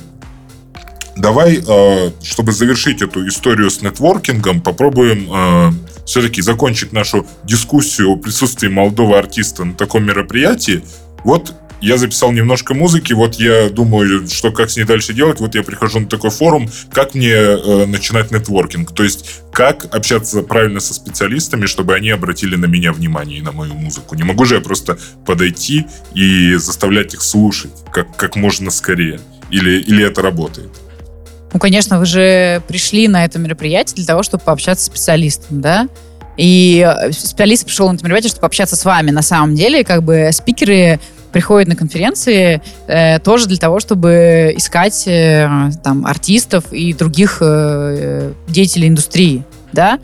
Speaker 1: Давай, э, чтобы завершить эту историю с нетворкингом, попробуем э, все-таки закончить нашу дискуссию о присутствии молодого артиста на таком мероприятии. Вот я записал немножко музыки, вот я думаю, что как с ней дальше делать, вот я прихожу на такой форум, как мне э, начинать нетворкинг, то есть как общаться правильно со специалистами, чтобы они обратили на меня внимание и на мою музыку. Не могу же я просто подойти и заставлять их слушать как, как можно скорее. Или, или это работает?
Speaker 2: Ну, конечно, вы же пришли на это мероприятие для того, чтобы пообщаться с специалистом, да? И э, специалист пришел на это мероприятие, чтобы пообщаться с вами. На самом деле, как бы спикеры приходят на конференции э, тоже для того, чтобы искать э, там артистов и других э, деятелей индустрии, да.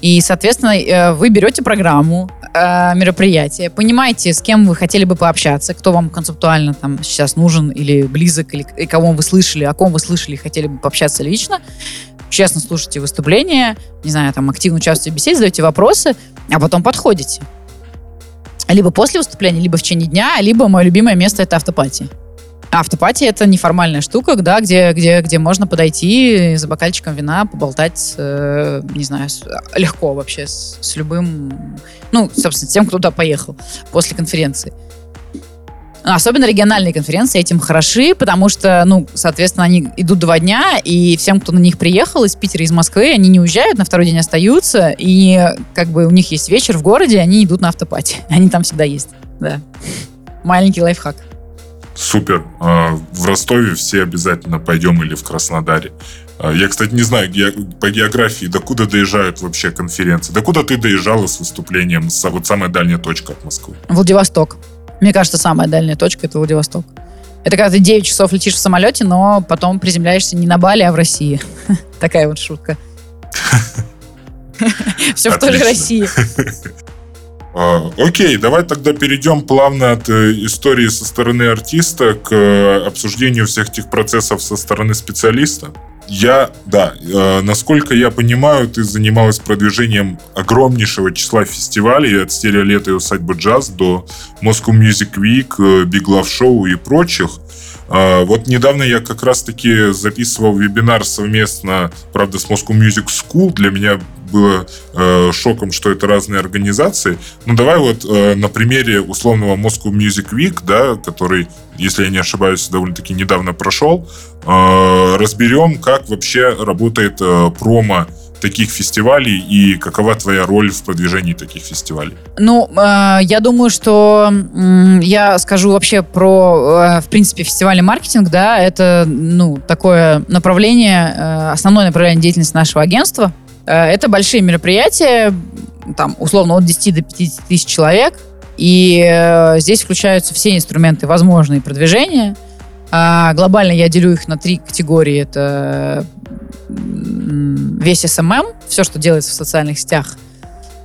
Speaker 2: И, соответственно, э, вы берете программу э, мероприятия, понимаете, с кем вы хотели бы пообщаться, кто вам концептуально там сейчас нужен или близок, или и кого вы слышали, о ком вы слышали и хотели бы пообщаться лично, честно слушайте выступления, не знаю, там активно участвуйте в беседе, задаете вопросы, а потом подходите. Либо после выступления, либо в течение дня, либо мое любимое место — это автопати. Автопати — это неформальная штука, да, где, где, где можно подойти за бокальчиком вина, поболтать, э, не знаю, с, легко вообще с, с любым, ну, собственно, тем, кто туда поехал после конференции. Особенно региональные конференции этим хороши, потому что, ну, соответственно, они идут два дня, и всем, кто на них приехал из Питера, из Москвы, они не уезжают, на второй день остаются, и как бы у них есть вечер в городе, они идут на автопати. Они там всегда есть, да. Маленький лайфхак.
Speaker 1: Супер. А, в Ростове все обязательно пойдем или в Краснодаре. А, я, кстати, не знаю по географии, докуда доезжают вообще конференции. Докуда ты доезжала с выступлением? Вот самая дальняя точка от Москвы.
Speaker 2: Владивосток. Мне кажется, самая дальняя точка — это Владивосток. Это когда ты 9 часов летишь в самолете, но потом приземляешься не на Бали, а в России. Такая вот шутка. Все в той же России.
Speaker 1: А, окей, давай тогда перейдем плавно от э, истории со стороны артиста к э, обсуждению всех этих процессов со стороны специалиста. Я, да, э, насколько я понимаю, ты занималась продвижением огромнейшего числа фестивалей от стереолета и усадьбы джаз до Moscow Music Week, э, Big Love Show и прочих. Э, вот недавно я как раз-таки записывал вебинар совместно, правда, с Moscow Music School. Для меня было э, шоком, что это разные организации. Ну, давай вот э, на примере условного Moscow Music Week, да, который, если я не ошибаюсь, довольно-таки недавно прошел, э, разберем, как вообще работает э, промо таких фестивалей и какова твоя роль в продвижении таких фестивалей?
Speaker 2: Ну, э, я думаю, что э, я скажу вообще про, э, в принципе, фестивальный маркетинг, да, это, ну, такое направление, э, основное направление деятельности нашего агентства. Э, это большие мероприятия, там, условно, от 10 до 50 тысяч человек, и э, здесь включаются все инструменты возможные продвижения. А глобально я делю их на три категории. Это весь SMM, все, что делается в социальных сетях,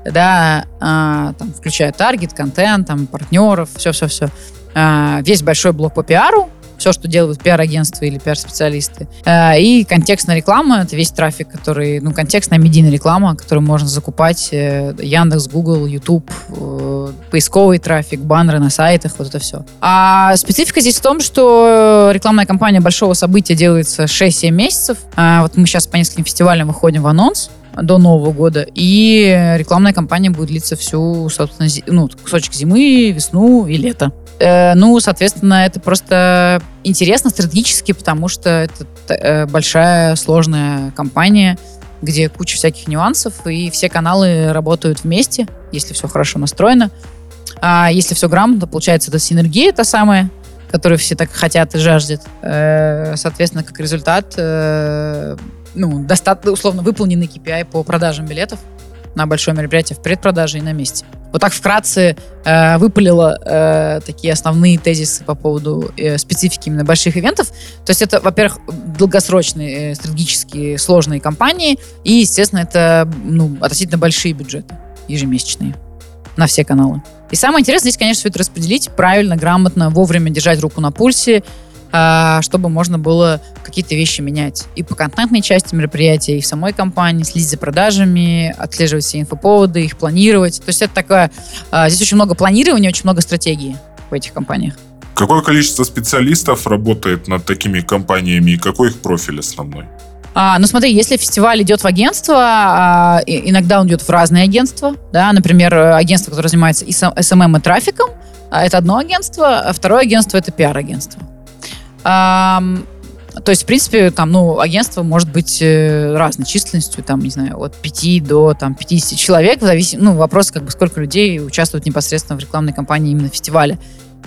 Speaker 2: да, а, там, включая таргет, контент, там, партнеров, все-все-все. А, весь большой блок по пиару, все, что делают пиар-агентства или пиар-специалисты. Э, и контекстная реклама — это весь трафик, который, ну, контекстная медийная реклама, которую можно закупать э, Яндекс, Google, YouTube, э, поисковый трафик, баннеры на сайтах, вот это все. А специфика здесь в том, что рекламная кампания большого события делается 6-7 месяцев. Вот мы сейчас по нескольким фестивалям выходим в анонс, до Нового года. И рекламная кампания будет длиться всю, собственно, зи- ну, кусочек зимы, весну и лето. Э, ну, соответственно, это просто интересно стратегически, потому что это э, большая, сложная компания, где куча всяких нюансов, и все каналы работают вместе, если все хорошо настроено. А если все грамотно, получается, это синергия та самая, которую все так хотят и жаждет. Э, соответственно, как результат, ну, достаточно, условно, выполненный KPI по продажам билетов на большое мероприятие в предпродаже и на месте. Вот так вкратце э, выпалила э, такие основные тезисы по поводу э, специфики именно больших ивентов. То есть это, во-первых, долгосрочные, э, стратегические, сложные кампании, и, естественно, это ну, относительно большие бюджеты ежемесячные на все каналы. И самое интересное здесь, конечно, все это распределить правильно, грамотно, вовремя держать руку на пульсе, чтобы можно было какие-то вещи менять. И по контентной части мероприятия, и в самой компании, следить за продажами, отслеживать все инфоповоды, их планировать. То есть это такое... А, здесь очень много планирования, очень много стратегии в этих компаниях.
Speaker 1: Какое количество специалистов работает над такими компаниями и какой их профиль основной?
Speaker 2: А, ну смотри, если фестиваль идет в агентство, а, иногда он идет в разные агентства, да, например, агентство, которое занимается SMM и трафиком, а, это одно агентство, а второе агентство это пиар-агентство. То есть, в принципе, там, ну, агентство может быть э, разной численностью, там, не знаю, от 5 до там, 50 человек, в зависимости, ну, вопрос, как бы, сколько людей участвуют непосредственно в рекламной кампании именно фестиваля.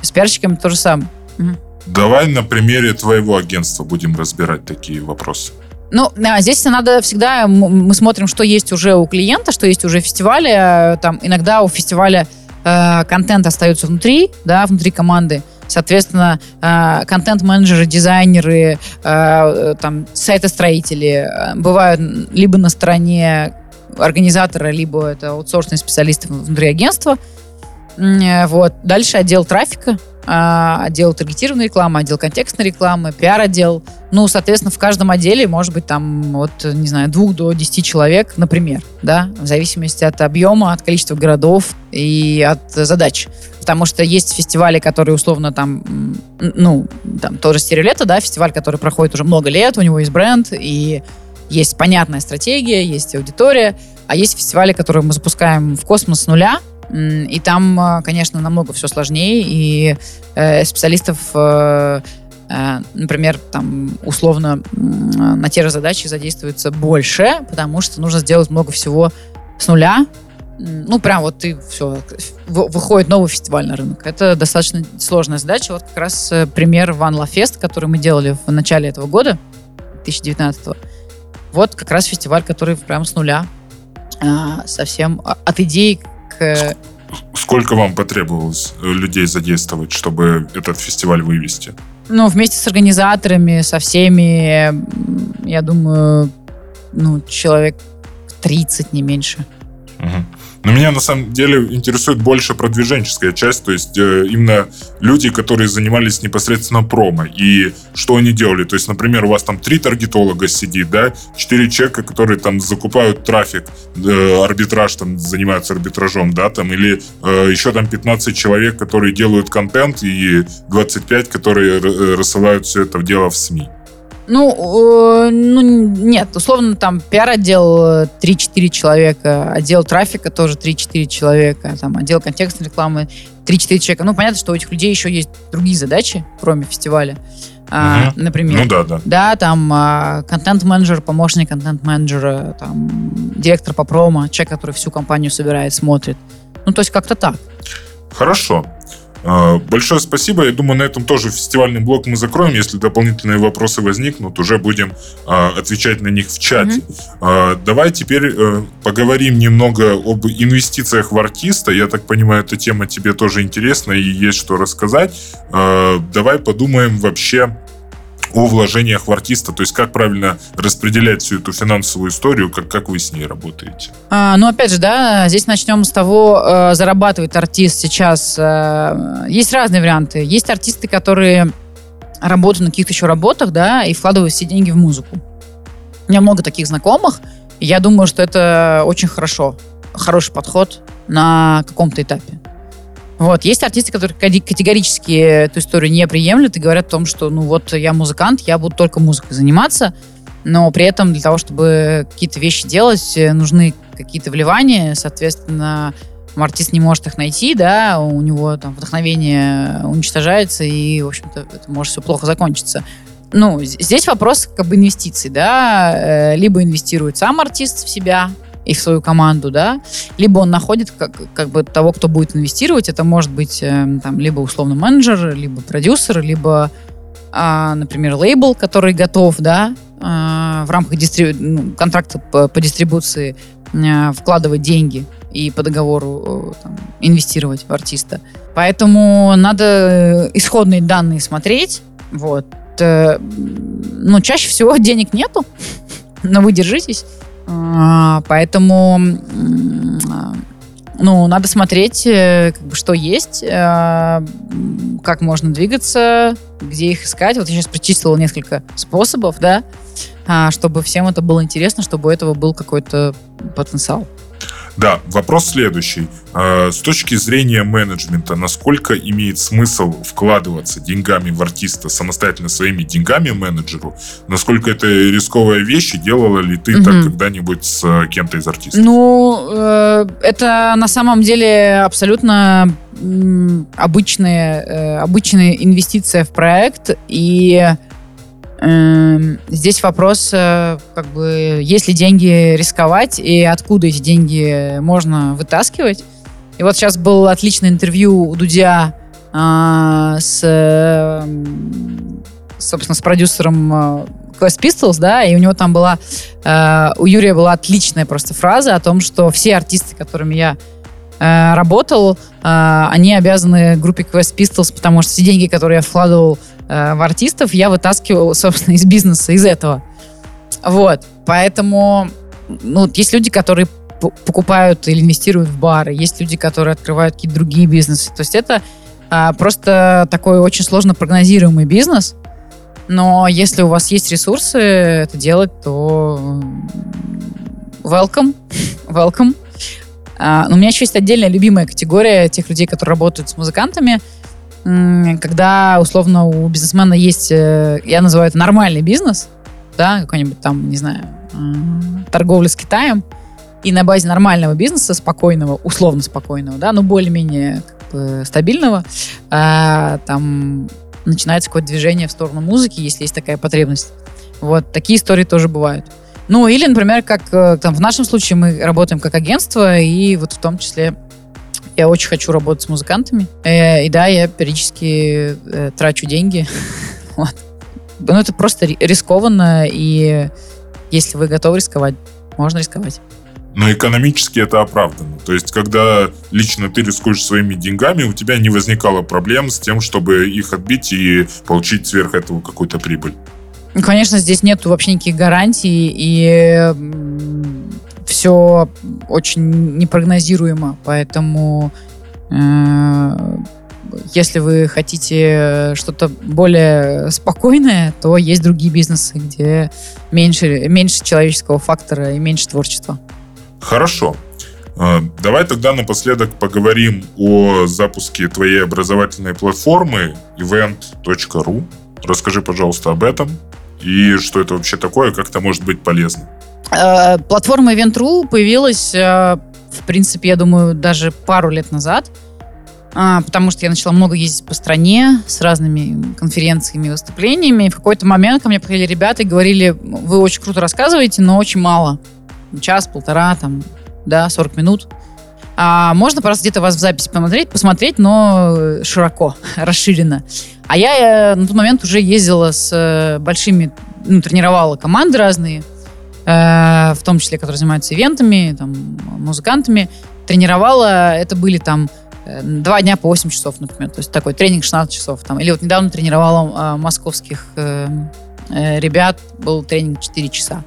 Speaker 2: С пиарщиками то же самое. Угу.
Speaker 1: Давай на примере твоего агентства будем разбирать такие вопросы.
Speaker 2: Ну, здесь надо всегда, мы смотрим, что есть уже у клиента, что есть уже в фестивале. Там иногда у фестиваля э, контент остается внутри, да, внутри команды. Соответственно, э, контент-менеджеры, дизайнеры, э, там, сайтостроители э, бывают либо на стороне организатора, либо это аутсорсные специалисты внутри агентства. Вот. Дальше отдел трафика, отдел таргетированной рекламы, отдел контекстной рекламы, пиар-отдел. Ну, соответственно, в каждом отделе может быть там от, не знаю, двух до десяти человек, например, да, в зависимости от объема, от количества городов и от задач. Потому что есть фестивали, которые условно там, ну, там тоже стереолето, да, фестиваль, который проходит уже много лет, у него есть бренд, и есть понятная стратегия, есть аудитория, а есть фестивали, которые мы запускаем в космос с нуля, и там, э, конечно, намного все сложнее, и э, специалистов, э, э, например, там условно на те же задачи задействуется больше, потому что нужно сделать много всего с нуля. Ну, прям вот ты все, выходит новый фестиваль на рынок. Это достаточно сложная задача. Вот как раз пример Love Fest, который мы делали в начале этого года, 2019 -го. Вот как раз фестиваль, который прям с нуля а, совсем от идеи.
Speaker 1: Сколько вам потребовалось э, людей задействовать, чтобы этот фестиваль вывести?
Speaker 2: Ну, вместе с организаторами, со всеми, я думаю, ну, человек 30, не меньше.
Speaker 1: Угу. Но меня на самом деле интересует больше продвиженческая часть, то есть э, именно люди, которые занимались непосредственно промо, и что они делали. То есть, например, у вас там три таргетолога сидит, да, четыре человека, которые там закупают трафик, э, арбитраж там занимаются арбитражом, да, там, или э, еще там 15 человек, которые делают контент, и 25, которые э, рассылают все это дело в СМИ.
Speaker 2: Ну, э, ну, нет, условно, там пиар-отдел 3-4 человека, отдел трафика тоже 3-4 человека, там, отдел контекстной рекламы 3-4 человека. Ну, понятно, что у этих людей еще есть другие задачи, кроме фестиваля. А, например.
Speaker 1: Ну да, да.
Speaker 2: Да, там а, контент-менеджер, помощник контент-менеджера, там, директор по промо, человек, который всю компанию собирает, смотрит. Ну, то есть как-то так.
Speaker 1: Хорошо. А, большое спасибо. Я думаю, на этом тоже фестивальный блок мы закроем. Если дополнительные вопросы возникнут, уже будем а, отвечать на них в чате. Mm-hmm. Давай теперь э, поговорим немного об инвестициях в артиста. Я так понимаю, эта тема тебе тоже интересна и есть что рассказать. Давай подумаем вообще о вложениях в артиста, то есть как правильно распределять всю эту финансовую историю, как, как вы с ней работаете?
Speaker 2: А, ну, опять же, да, здесь начнем с того, э, зарабатывает артист сейчас. Э, есть разные варианты. Есть артисты, которые работают на каких-то еще работах, да, и вкладывают все деньги в музыку. У меня много таких знакомых, и я думаю, что это очень хорошо, хороший подход на каком-то этапе. Вот. Есть артисты, которые категорически эту историю не приемлют и говорят о том, что ну вот я музыкант, я буду только музыкой заниматься, но при этом для того, чтобы какие-то вещи делать, нужны какие-то вливания, соответственно, артист не может их найти, да, у него там вдохновение уничтожается, и, в общем-то, это может все плохо закончиться. Ну, здесь вопрос как бы инвестиций, да, э, либо инвестирует сам артист в себя, и в свою команду, да, либо он находит как, как бы того, кто будет инвестировать. Это может быть э, там либо условно менеджер, либо продюсер, либо, э, например, лейбл, который готов, да, э, в рамках дистри... ну, контракта по, по дистрибуции э, вкладывать деньги и по договору э, там, инвестировать в артиста. Поэтому надо исходные данные смотреть. Вот. Э, ну, чаще всего денег нету, но вы держитесь. А, поэтому ну, надо смотреть, э, как бы, что есть, э, как можно двигаться, где их искать. Вот я сейчас причислила несколько способов, да, а, чтобы всем это было интересно, чтобы у этого был какой-то потенциал.
Speaker 1: Да, вопрос следующий. Э, с точки зрения менеджмента, насколько имеет смысл вкладываться деньгами в артиста самостоятельно своими деньгами менеджеру? Насколько это рисковая вещь, и делала ли ты угу. так когда-нибудь с э, кем-то из артистов?
Speaker 2: Ну, э, это на самом деле абсолютно обычная, обычная инвестиция в проект, и здесь вопрос, э, как бы, есть ли деньги рисковать и откуда эти деньги можно вытаскивать. И вот сейчас было отличное интервью у Дудя а, с, собственно, с продюсером э, Quest Pistols, да, и у него там была, э, у Юрия была отличная просто фраза о том, что все артисты, которыми я э, работал, э, они обязаны группе Quest Pistols, потому что все деньги, которые я вкладывал э, в артистов, я вытаскивал, собственно, из бизнеса, из этого. Вот. Поэтому ну, есть люди, которые покупают или инвестируют в бары, есть люди, которые открывают какие-то другие бизнесы. То есть это а, просто такой очень сложно прогнозируемый бизнес. Но если у вас есть ресурсы это делать, то welcome, welcome. А, у меня еще есть отдельная любимая категория тех людей, которые работают с музыкантами. Когда, условно, у бизнесмена есть, э, я называю это нормальный бизнес, да, какой-нибудь там, не знаю, торговля с Китаем, и на базе нормального бизнеса, спокойного, условно спокойного, да, но более-менее как бы, стабильного, а, там начинается какое-то движение в сторону музыки, если есть такая потребность. Вот, такие истории тоже бывают. Ну, или, например, как э, там, в нашем случае мы работаем как агентство, и вот в том числе я очень хочу работать с музыкантами. Э, и да, я периодически э, трачу деньги. вот. Ну, это просто рискованно, и если вы готовы рисковать, можно рисковать.
Speaker 1: Но экономически это оправдано. То есть, когда лично ты рискуешь своими деньгами, у тебя не возникало проблем с тем, чтобы их отбить и получить сверх этого какую-то прибыль.
Speaker 2: Конечно, здесь нет вообще никаких гарантий, и все очень непрогнозируемо, поэтому э, если вы хотите что-то более спокойное, то есть другие бизнесы, где меньше, меньше человеческого фактора и меньше творчества.
Speaker 1: Хорошо. Э, давай тогда напоследок поговорим о запуске твоей образовательной платформы event.ru. Расскажи, пожалуйста, об этом и что это вообще такое, как это может быть полезно.
Speaker 2: Э, платформа Event.ru появилась, э, в принципе, я думаю, даже пару лет назад, потому что я начала много ездить по стране с разными конференциями и выступлениями. И в какой-то момент ко мне приходили ребята и говорили, вы очень круто рассказываете, но очень мало час, полтора, там, да, 40 минут. А можно просто где-то вас в записи посмотреть, посмотреть, но широко, расширенно. А я э, на тот момент уже ездила с э, большими, ну, тренировала команды разные, э, в том числе, которые занимаются ивентами, там, музыкантами. Тренировала, это были там два дня по 8 часов, например. То есть такой тренинг 16 часов. Там. Или вот недавно тренировала московских ребят, был тренинг 4 часа.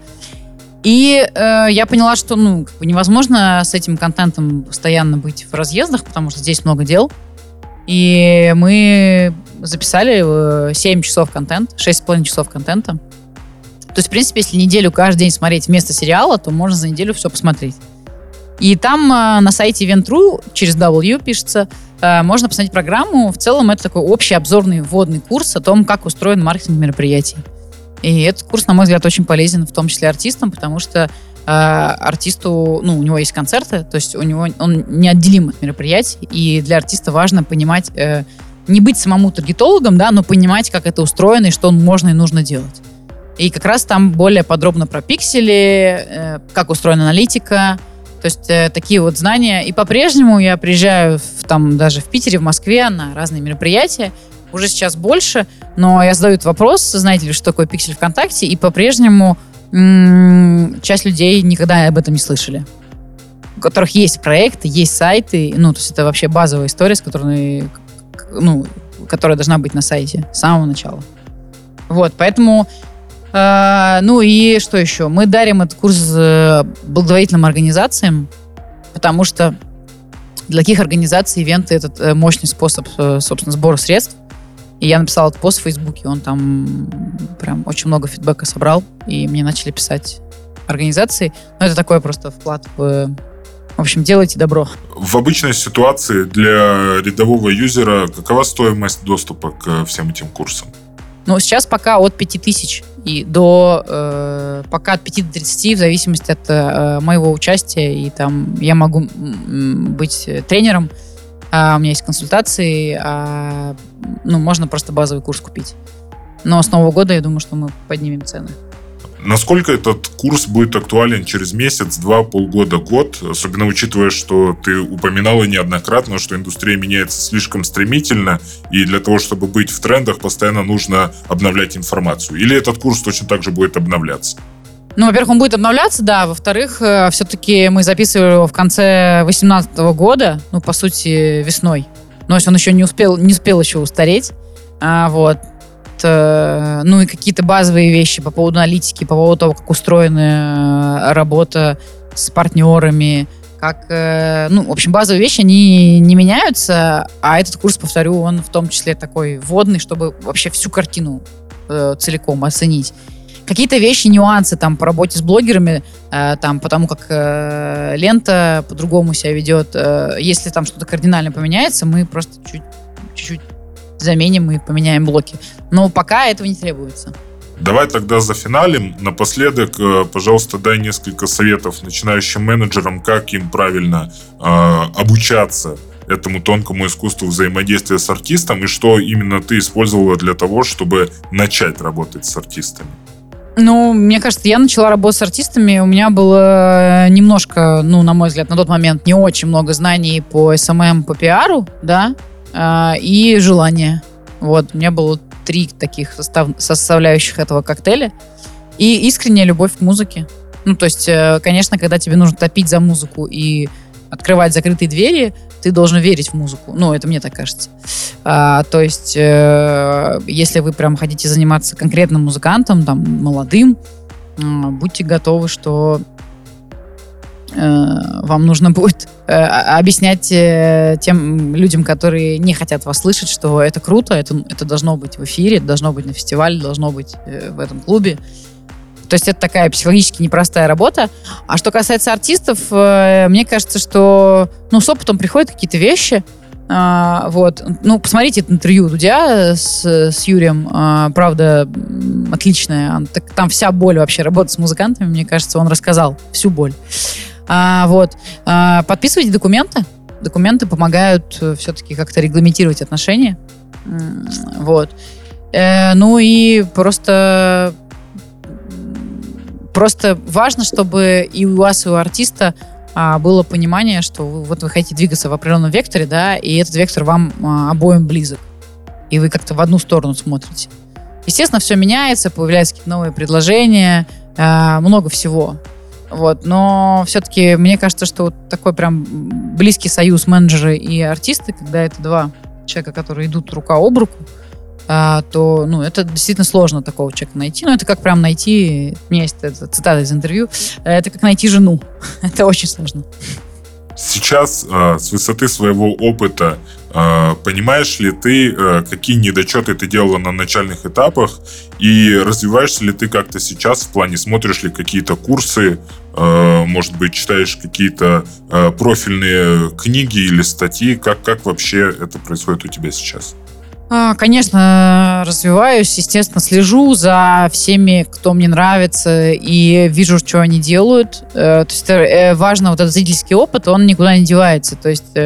Speaker 2: И э, я поняла, что ну, как бы невозможно с этим контентом постоянно быть в разъездах, потому что здесь много дел. И мы записали 7 э, часов контент, 6,5 часов контента. То есть, в принципе, если неделю каждый день смотреть вместо сериала, то можно за неделю все посмотреть. И там э, на сайте Event.ru через W пишется, э, можно посмотреть программу. В целом это такой общий обзорный вводный курс о том, как устроен маркетинг мероприятий. И этот курс, на мой взгляд, очень полезен, в том числе артистам, потому что э, артисту, ну, у него есть концерты, то есть у него он неотделим от мероприятий, и для артиста важно понимать, не быть самому таргетологом, да, но понимать, как это устроено и что можно и нужно делать. И как раз там более подробно про пиксели, э, как устроена аналитика, то есть э, такие вот знания. И по-прежнему я приезжаю в, там даже в Питере, в Москве на разные мероприятия, уже сейчас больше, но я задаю этот вопрос, знаете ли, что такое пиксель ВКонтакте, и по-прежнему часть людей никогда об этом не слышали. У которых есть проекты, есть сайты, ну, то есть это вообще базовая история, с которой, ну, которая должна быть на сайте с самого начала. Вот, поэтому э, ну и что еще? Мы дарим этот курс э, благотворительным организациям, потому что для таких организаций ивенты это э, мощный способ, э, собственно, сбора средств. И я написала этот пост в Фейсбуке, он там прям очень много фидбэка собрал, и мне начали писать организации. Но это такой просто вклад в в общем, делайте добро.
Speaker 1: В обычной ситуации для рядового юзера какова стоимость доступа к всем этим курсам?
Speaker 2: Ну, сейчас пока от 5000 и до э, пока от 5 до 30, в зависимости от э, моего участия. И там я могу быть тренером, а у меня есть консультации, а, ну, можно просто базовый курс купить. Но с Нового года я думаю, что мы поднимем цены.
Speaker 1: Насколько этот курс будет актуален через месяц, два, полгода, год? Особенно учитывая, что ты упоминала неоднократно, что индустрия меняется слишком стремительно, и для того, чтобы быть в трендах, постоянно нужно обновлять информацию. Или этот курс точно так же будет обновляться?
Speaker 2: Ну, во-первых, он будет обновляться, да. Во-вторых, э, все-таки мы записывали его в конце 2018 года, ну, по сути, весной. Есть он еще не успел, не успел еще устареть. А, вот. Э, ну и какие-то базовые вещи по поводу аналитики, по поводу того, как устроена э, работа с партнерами, как, э, ну, в общем, базовые вещи, они не меняются, а этот курс, повторю, он в том числе такой вводный, чтобы вообще всю картину целиком оценить. Какие-то вещи, нюансы там по работе с блогерами, э, там потому как э, лента по-другому себя ведет. Э, если там что-то кардинально поменяется, мы просто чуть-чуть заменим и поменяем блоки. Но пока этого не требуется.
Speaker 1: Давай тогда за финалем. Напоследок, э, пожалуйста, дай несколько советов начинающим менеджерам, как им правильно э, обучаться этому тонкому искусству взаимодействия с артистом и что именно ты использовала для того, чтобы начать работать с артистами.
Speaker 2: Ну, мне кажется, я начала работать с артистами. У меня было немножко, ну, на мой взгляд, на тот момент не очень много знаний по SMM, по пиару, да, э, и желание. Вот, у меня было три таких состав, составляющих этого коктейля. И искренняя любовь к музыке. Ну, то есть, э, конечно, когда тебе нужно топить за музыку и открывать закрытые двери, ты должен верить в музыку. Ну, это мне так кажется. А, то есть, э, если вы прям хотите заниматься конкретным музыкантом, там, молодым, э, будьте готовы, что вам нужно будет э, объяснять э, тем людям, которые не хотят вас слышать, что это круто, это, это должно быть в эфире, должно быть на фестивале, должно быть в этом клубе. То есть это такая психологически непростая работа. А что касается артистов, мне кажется, что ну, с опытом приходят какие-то вещи. А, вот. Ну, посмотрите это интервью Дудя с, с Юрием. А, правда, отличное. Там вся боль вообще работы с музыкантами, мне кажется, он рассказал всю боль. А, вот. А, подписывайте документы. Документы помогают э, все-таки как-то регламентировать отношения. Вот. Э, ну и просто просто важно, чтобы и у вас, и у артиста а, было понимание, что вы, вот вы хотите двигаться в определенном векторе, да, и этот вектор вам а, обоим близок. И вы как-то в одну сторону смотрите. Естественно, все меняется, появляются какие-то новые предложения, а, много всего. Вот. Но все-таки мне кажется, что вот такой прям близкий союз менеджеры и артисты, когда это два человека, которые идут рука об руку, а, то ну, это действительно сложно такого человека найти. Ну, это как прям найти, у меня есть это, цитата из интервью, это как найти жену. это очень сложно.
Speaker 1: Сейчас э, с высоты своего опыта понимаешь ли ты, э, какие недочеты ты делала на начальных этапах и развиваешься ли ты как-то сейчас в плане, смотришь ли какие-то курсы, э, может быть, читаешь какие-то э, профильные книги или статьи, как, как вообще это происходит у тебя сейчас?
Speaker 2: А, конечно, развиваюсь, естественно, слежу за всеми, кто мне нравится, и вижу, что они делают. Э, то есть важно вот этот зрительский опыт, он никуда не девается. То есть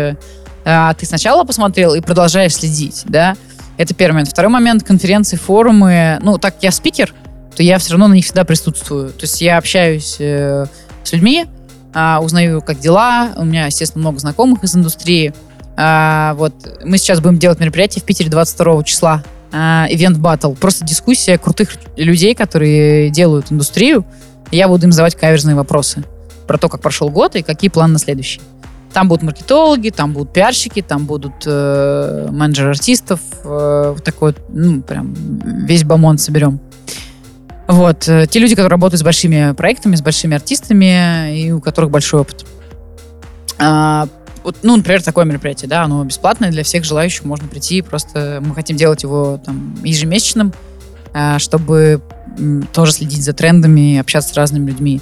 Speaker 2: а, ты сначала посмотрел и продолжаешь следить, да? Это первый момент. Второй момент, конференции, форумы. Ну, так я спикер, то я все равно на них всегда присутствую. То есть я общаюсь с людьми, а, узнаю, как дела. У меня, естественно, много знакомых из индустрии. А, вот мы сейчас будем делать мероприятие в Питере 22 числа. Ивент батл. Просто дискуссия крутых людей, которые делают индустрию. Я буду им задавать каверзные вопросы про то, как прошел год и какие планы на следующий. Там будут маркетологи, там будут пиарщики, там будут э, менеджеры артистов. Э, такой, ну, прям весь бомонд соберем. Вот. Э, те люди, которые работают с большими проектами, с большими артистами и у которых большой опыт. А, вот, ну, например, такое мероприятие, да, оно бесплатное для всех желающих, можно прийти, просто мы хотим делать его там ежемесячным, а, чтобы тоже следить за трендами, общаться с разными людьми.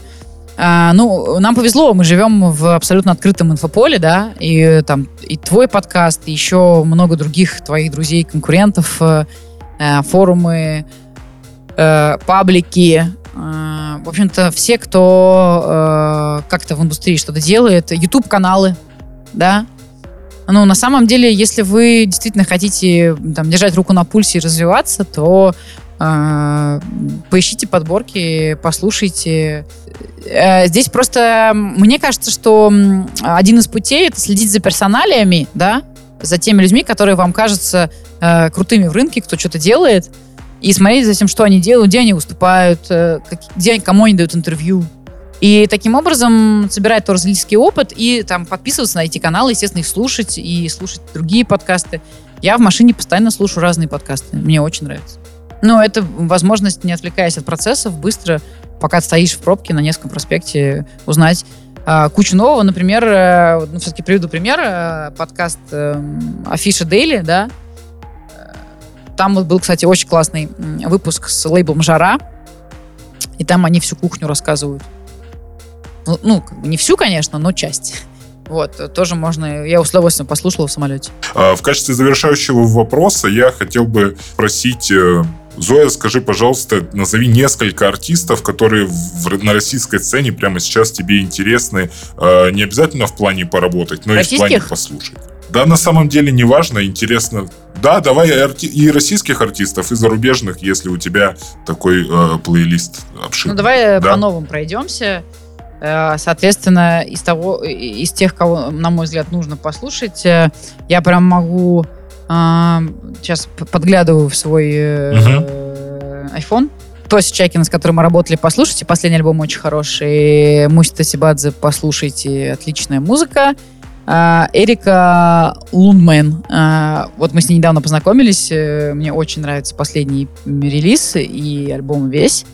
Speaker 2: А, ну, нам повезло, мы живем в абсолютно открытом инфополе, да, и там и твой подкаст, и еще много других твоих друзей, конкурентов, э, э форумы, э, паблики, э, в общем-то, все, кто э, как-то в индустрии что-то делает, YouTube-каналы, да. Ну, на самом деле, если вы действительно хотите там, держать руку на пульсе и развиваться, то поищите подборки, послушайте. Э, здесь просто, мне кажется, что один из путей это следить за персоналиями, да, за теми людьми, которые вам кажутся э, крутыми в рынке, кто что-то делает, и смотреть за тем, что они делают, где они выступают, э, где, кому они дают интервью. И таким образом собирать тоже зрительский опыт и там подписываться на эти каналы, естественно, их слушать и слушать другие подкасты. Я в машине постоянно слушаю разные подкасты. Мне очень нравится. Но это возможность, не отвлекаясь от процессов, быстро, пока стоишь в пробке на Невском проспекте, узнать а, кучу нового. Например, э, ну, все-таки приведу пример. Э, подкаст э, Афиша Дейли, да. Там вот был, кстати, очень классный выпуск с лейблом «Жара». И там они всю кухню рассказывают. Ну, ну, не всю, конечно, но часть. Вот, тоже можно, я с удовольствием послушала в самолете.
Speaker 1: А, в качестве завершающего вопроса я хотел бы просить э, Зоя, скажи, пожалуйста, назови несколько артистов, которые в, на российской сцене прямо сейчас тебе интересны. Э, не обязательно в плане поработать, но и в плане послушать. Да, на самом деле не важно, интересно. Да, давай и российских артистов, и зарубежных, если у тебя такой э, плейлист
Speaker 2: обширный. Ну, давай э, да? по новым пройдемся. Э, соответственно, из того, из тех, кого, на мой взгляд, нужно послушать, э, я прям могу сейчас подглядываю в свой uh iPhone. Тоси Чакина, с которым мы работали, послушайте. Последний альбом очень хороший. Мусита Сибадзе, послушайте. Отличная музыка. Эрика Лундмен. Вот мы с ней недавно познакомились. Мне очень нравится последний релиз и альбом весь.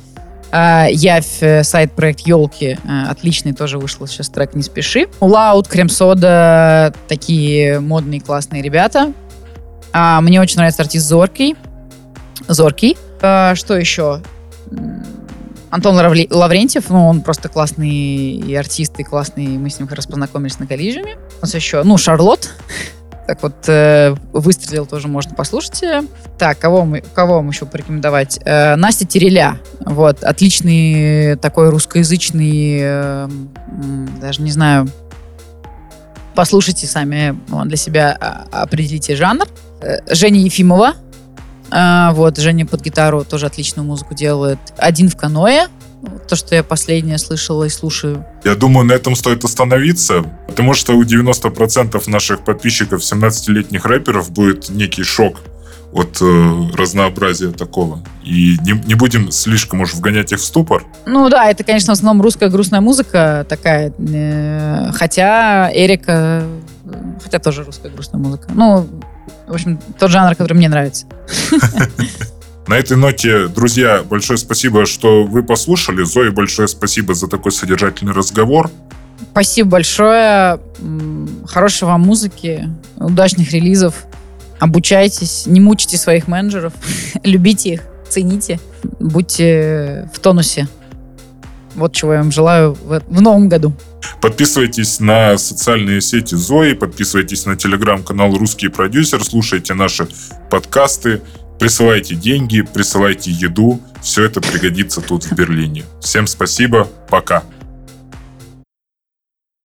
Speaker 2: А, Явь, э, сайт-проект Елки, э, отличный, тоже вышел сейчас трек «Не спеши». Лаут, Крем-сода, такие модные, классные ребята. А, мне очень нравится артист Зоркий. Зоркий. А, что еще? Антон Лаврентьев, ну, он просто классный и артист, и классный. Мы с ним как раз познакомились на коллижиуме. У нас еще, ну, Шарлот, так вот э, выстрелил тоже можно послушать. Так, кого мы, кого вам еще порекомендовать? Э, Настя Тереля. Вот, отличный такой русскоязычный, э, даже не знаю, послушайте сами для себя, а, определите жанр. Э, Женя Ефимова. Э, вот, Женя под гитару тоже отличную музыку делает. Один в каное то, что я последнее слышала и слушаю.
Speaker 1: Я думаю, на этом стоит остановиться, потому что у 90% наших подписчиков 17-летних рэперов будет некий шок от э, разнообразия такого. И не, не будем слишком уж вгонять их в ступор.
Speaker 2: Ну да, это, конечно, в основном русская грустная музыка такая. Э, хотя Эрика... Хотя тоже русская грустная музыка. Ну, в общем, тот жанр, который мне нравится.
Speaker 1: На этой ноте, друзья, большое спасибо, что вы послушали. Зои, большое спасибо за такой содержательный разговор.
Speaker 2: Спасибо большое. Хорошей вам музыки, удачных релизов. Обучайтесь, не мучите своих менеджеров, любите их, цените, будьте в тонусе. Вот чего я вам желаю в, в новом году.
Speaker 1: Подписывайтесь на социальные сети Зои, подписывайтесь на телеграм-канал «Русский продюсер», слушайте наши подкасты, Присылайте деньги, присылайте еду. Все это пригодится тут в Берлине. Всем спасибо. Пока.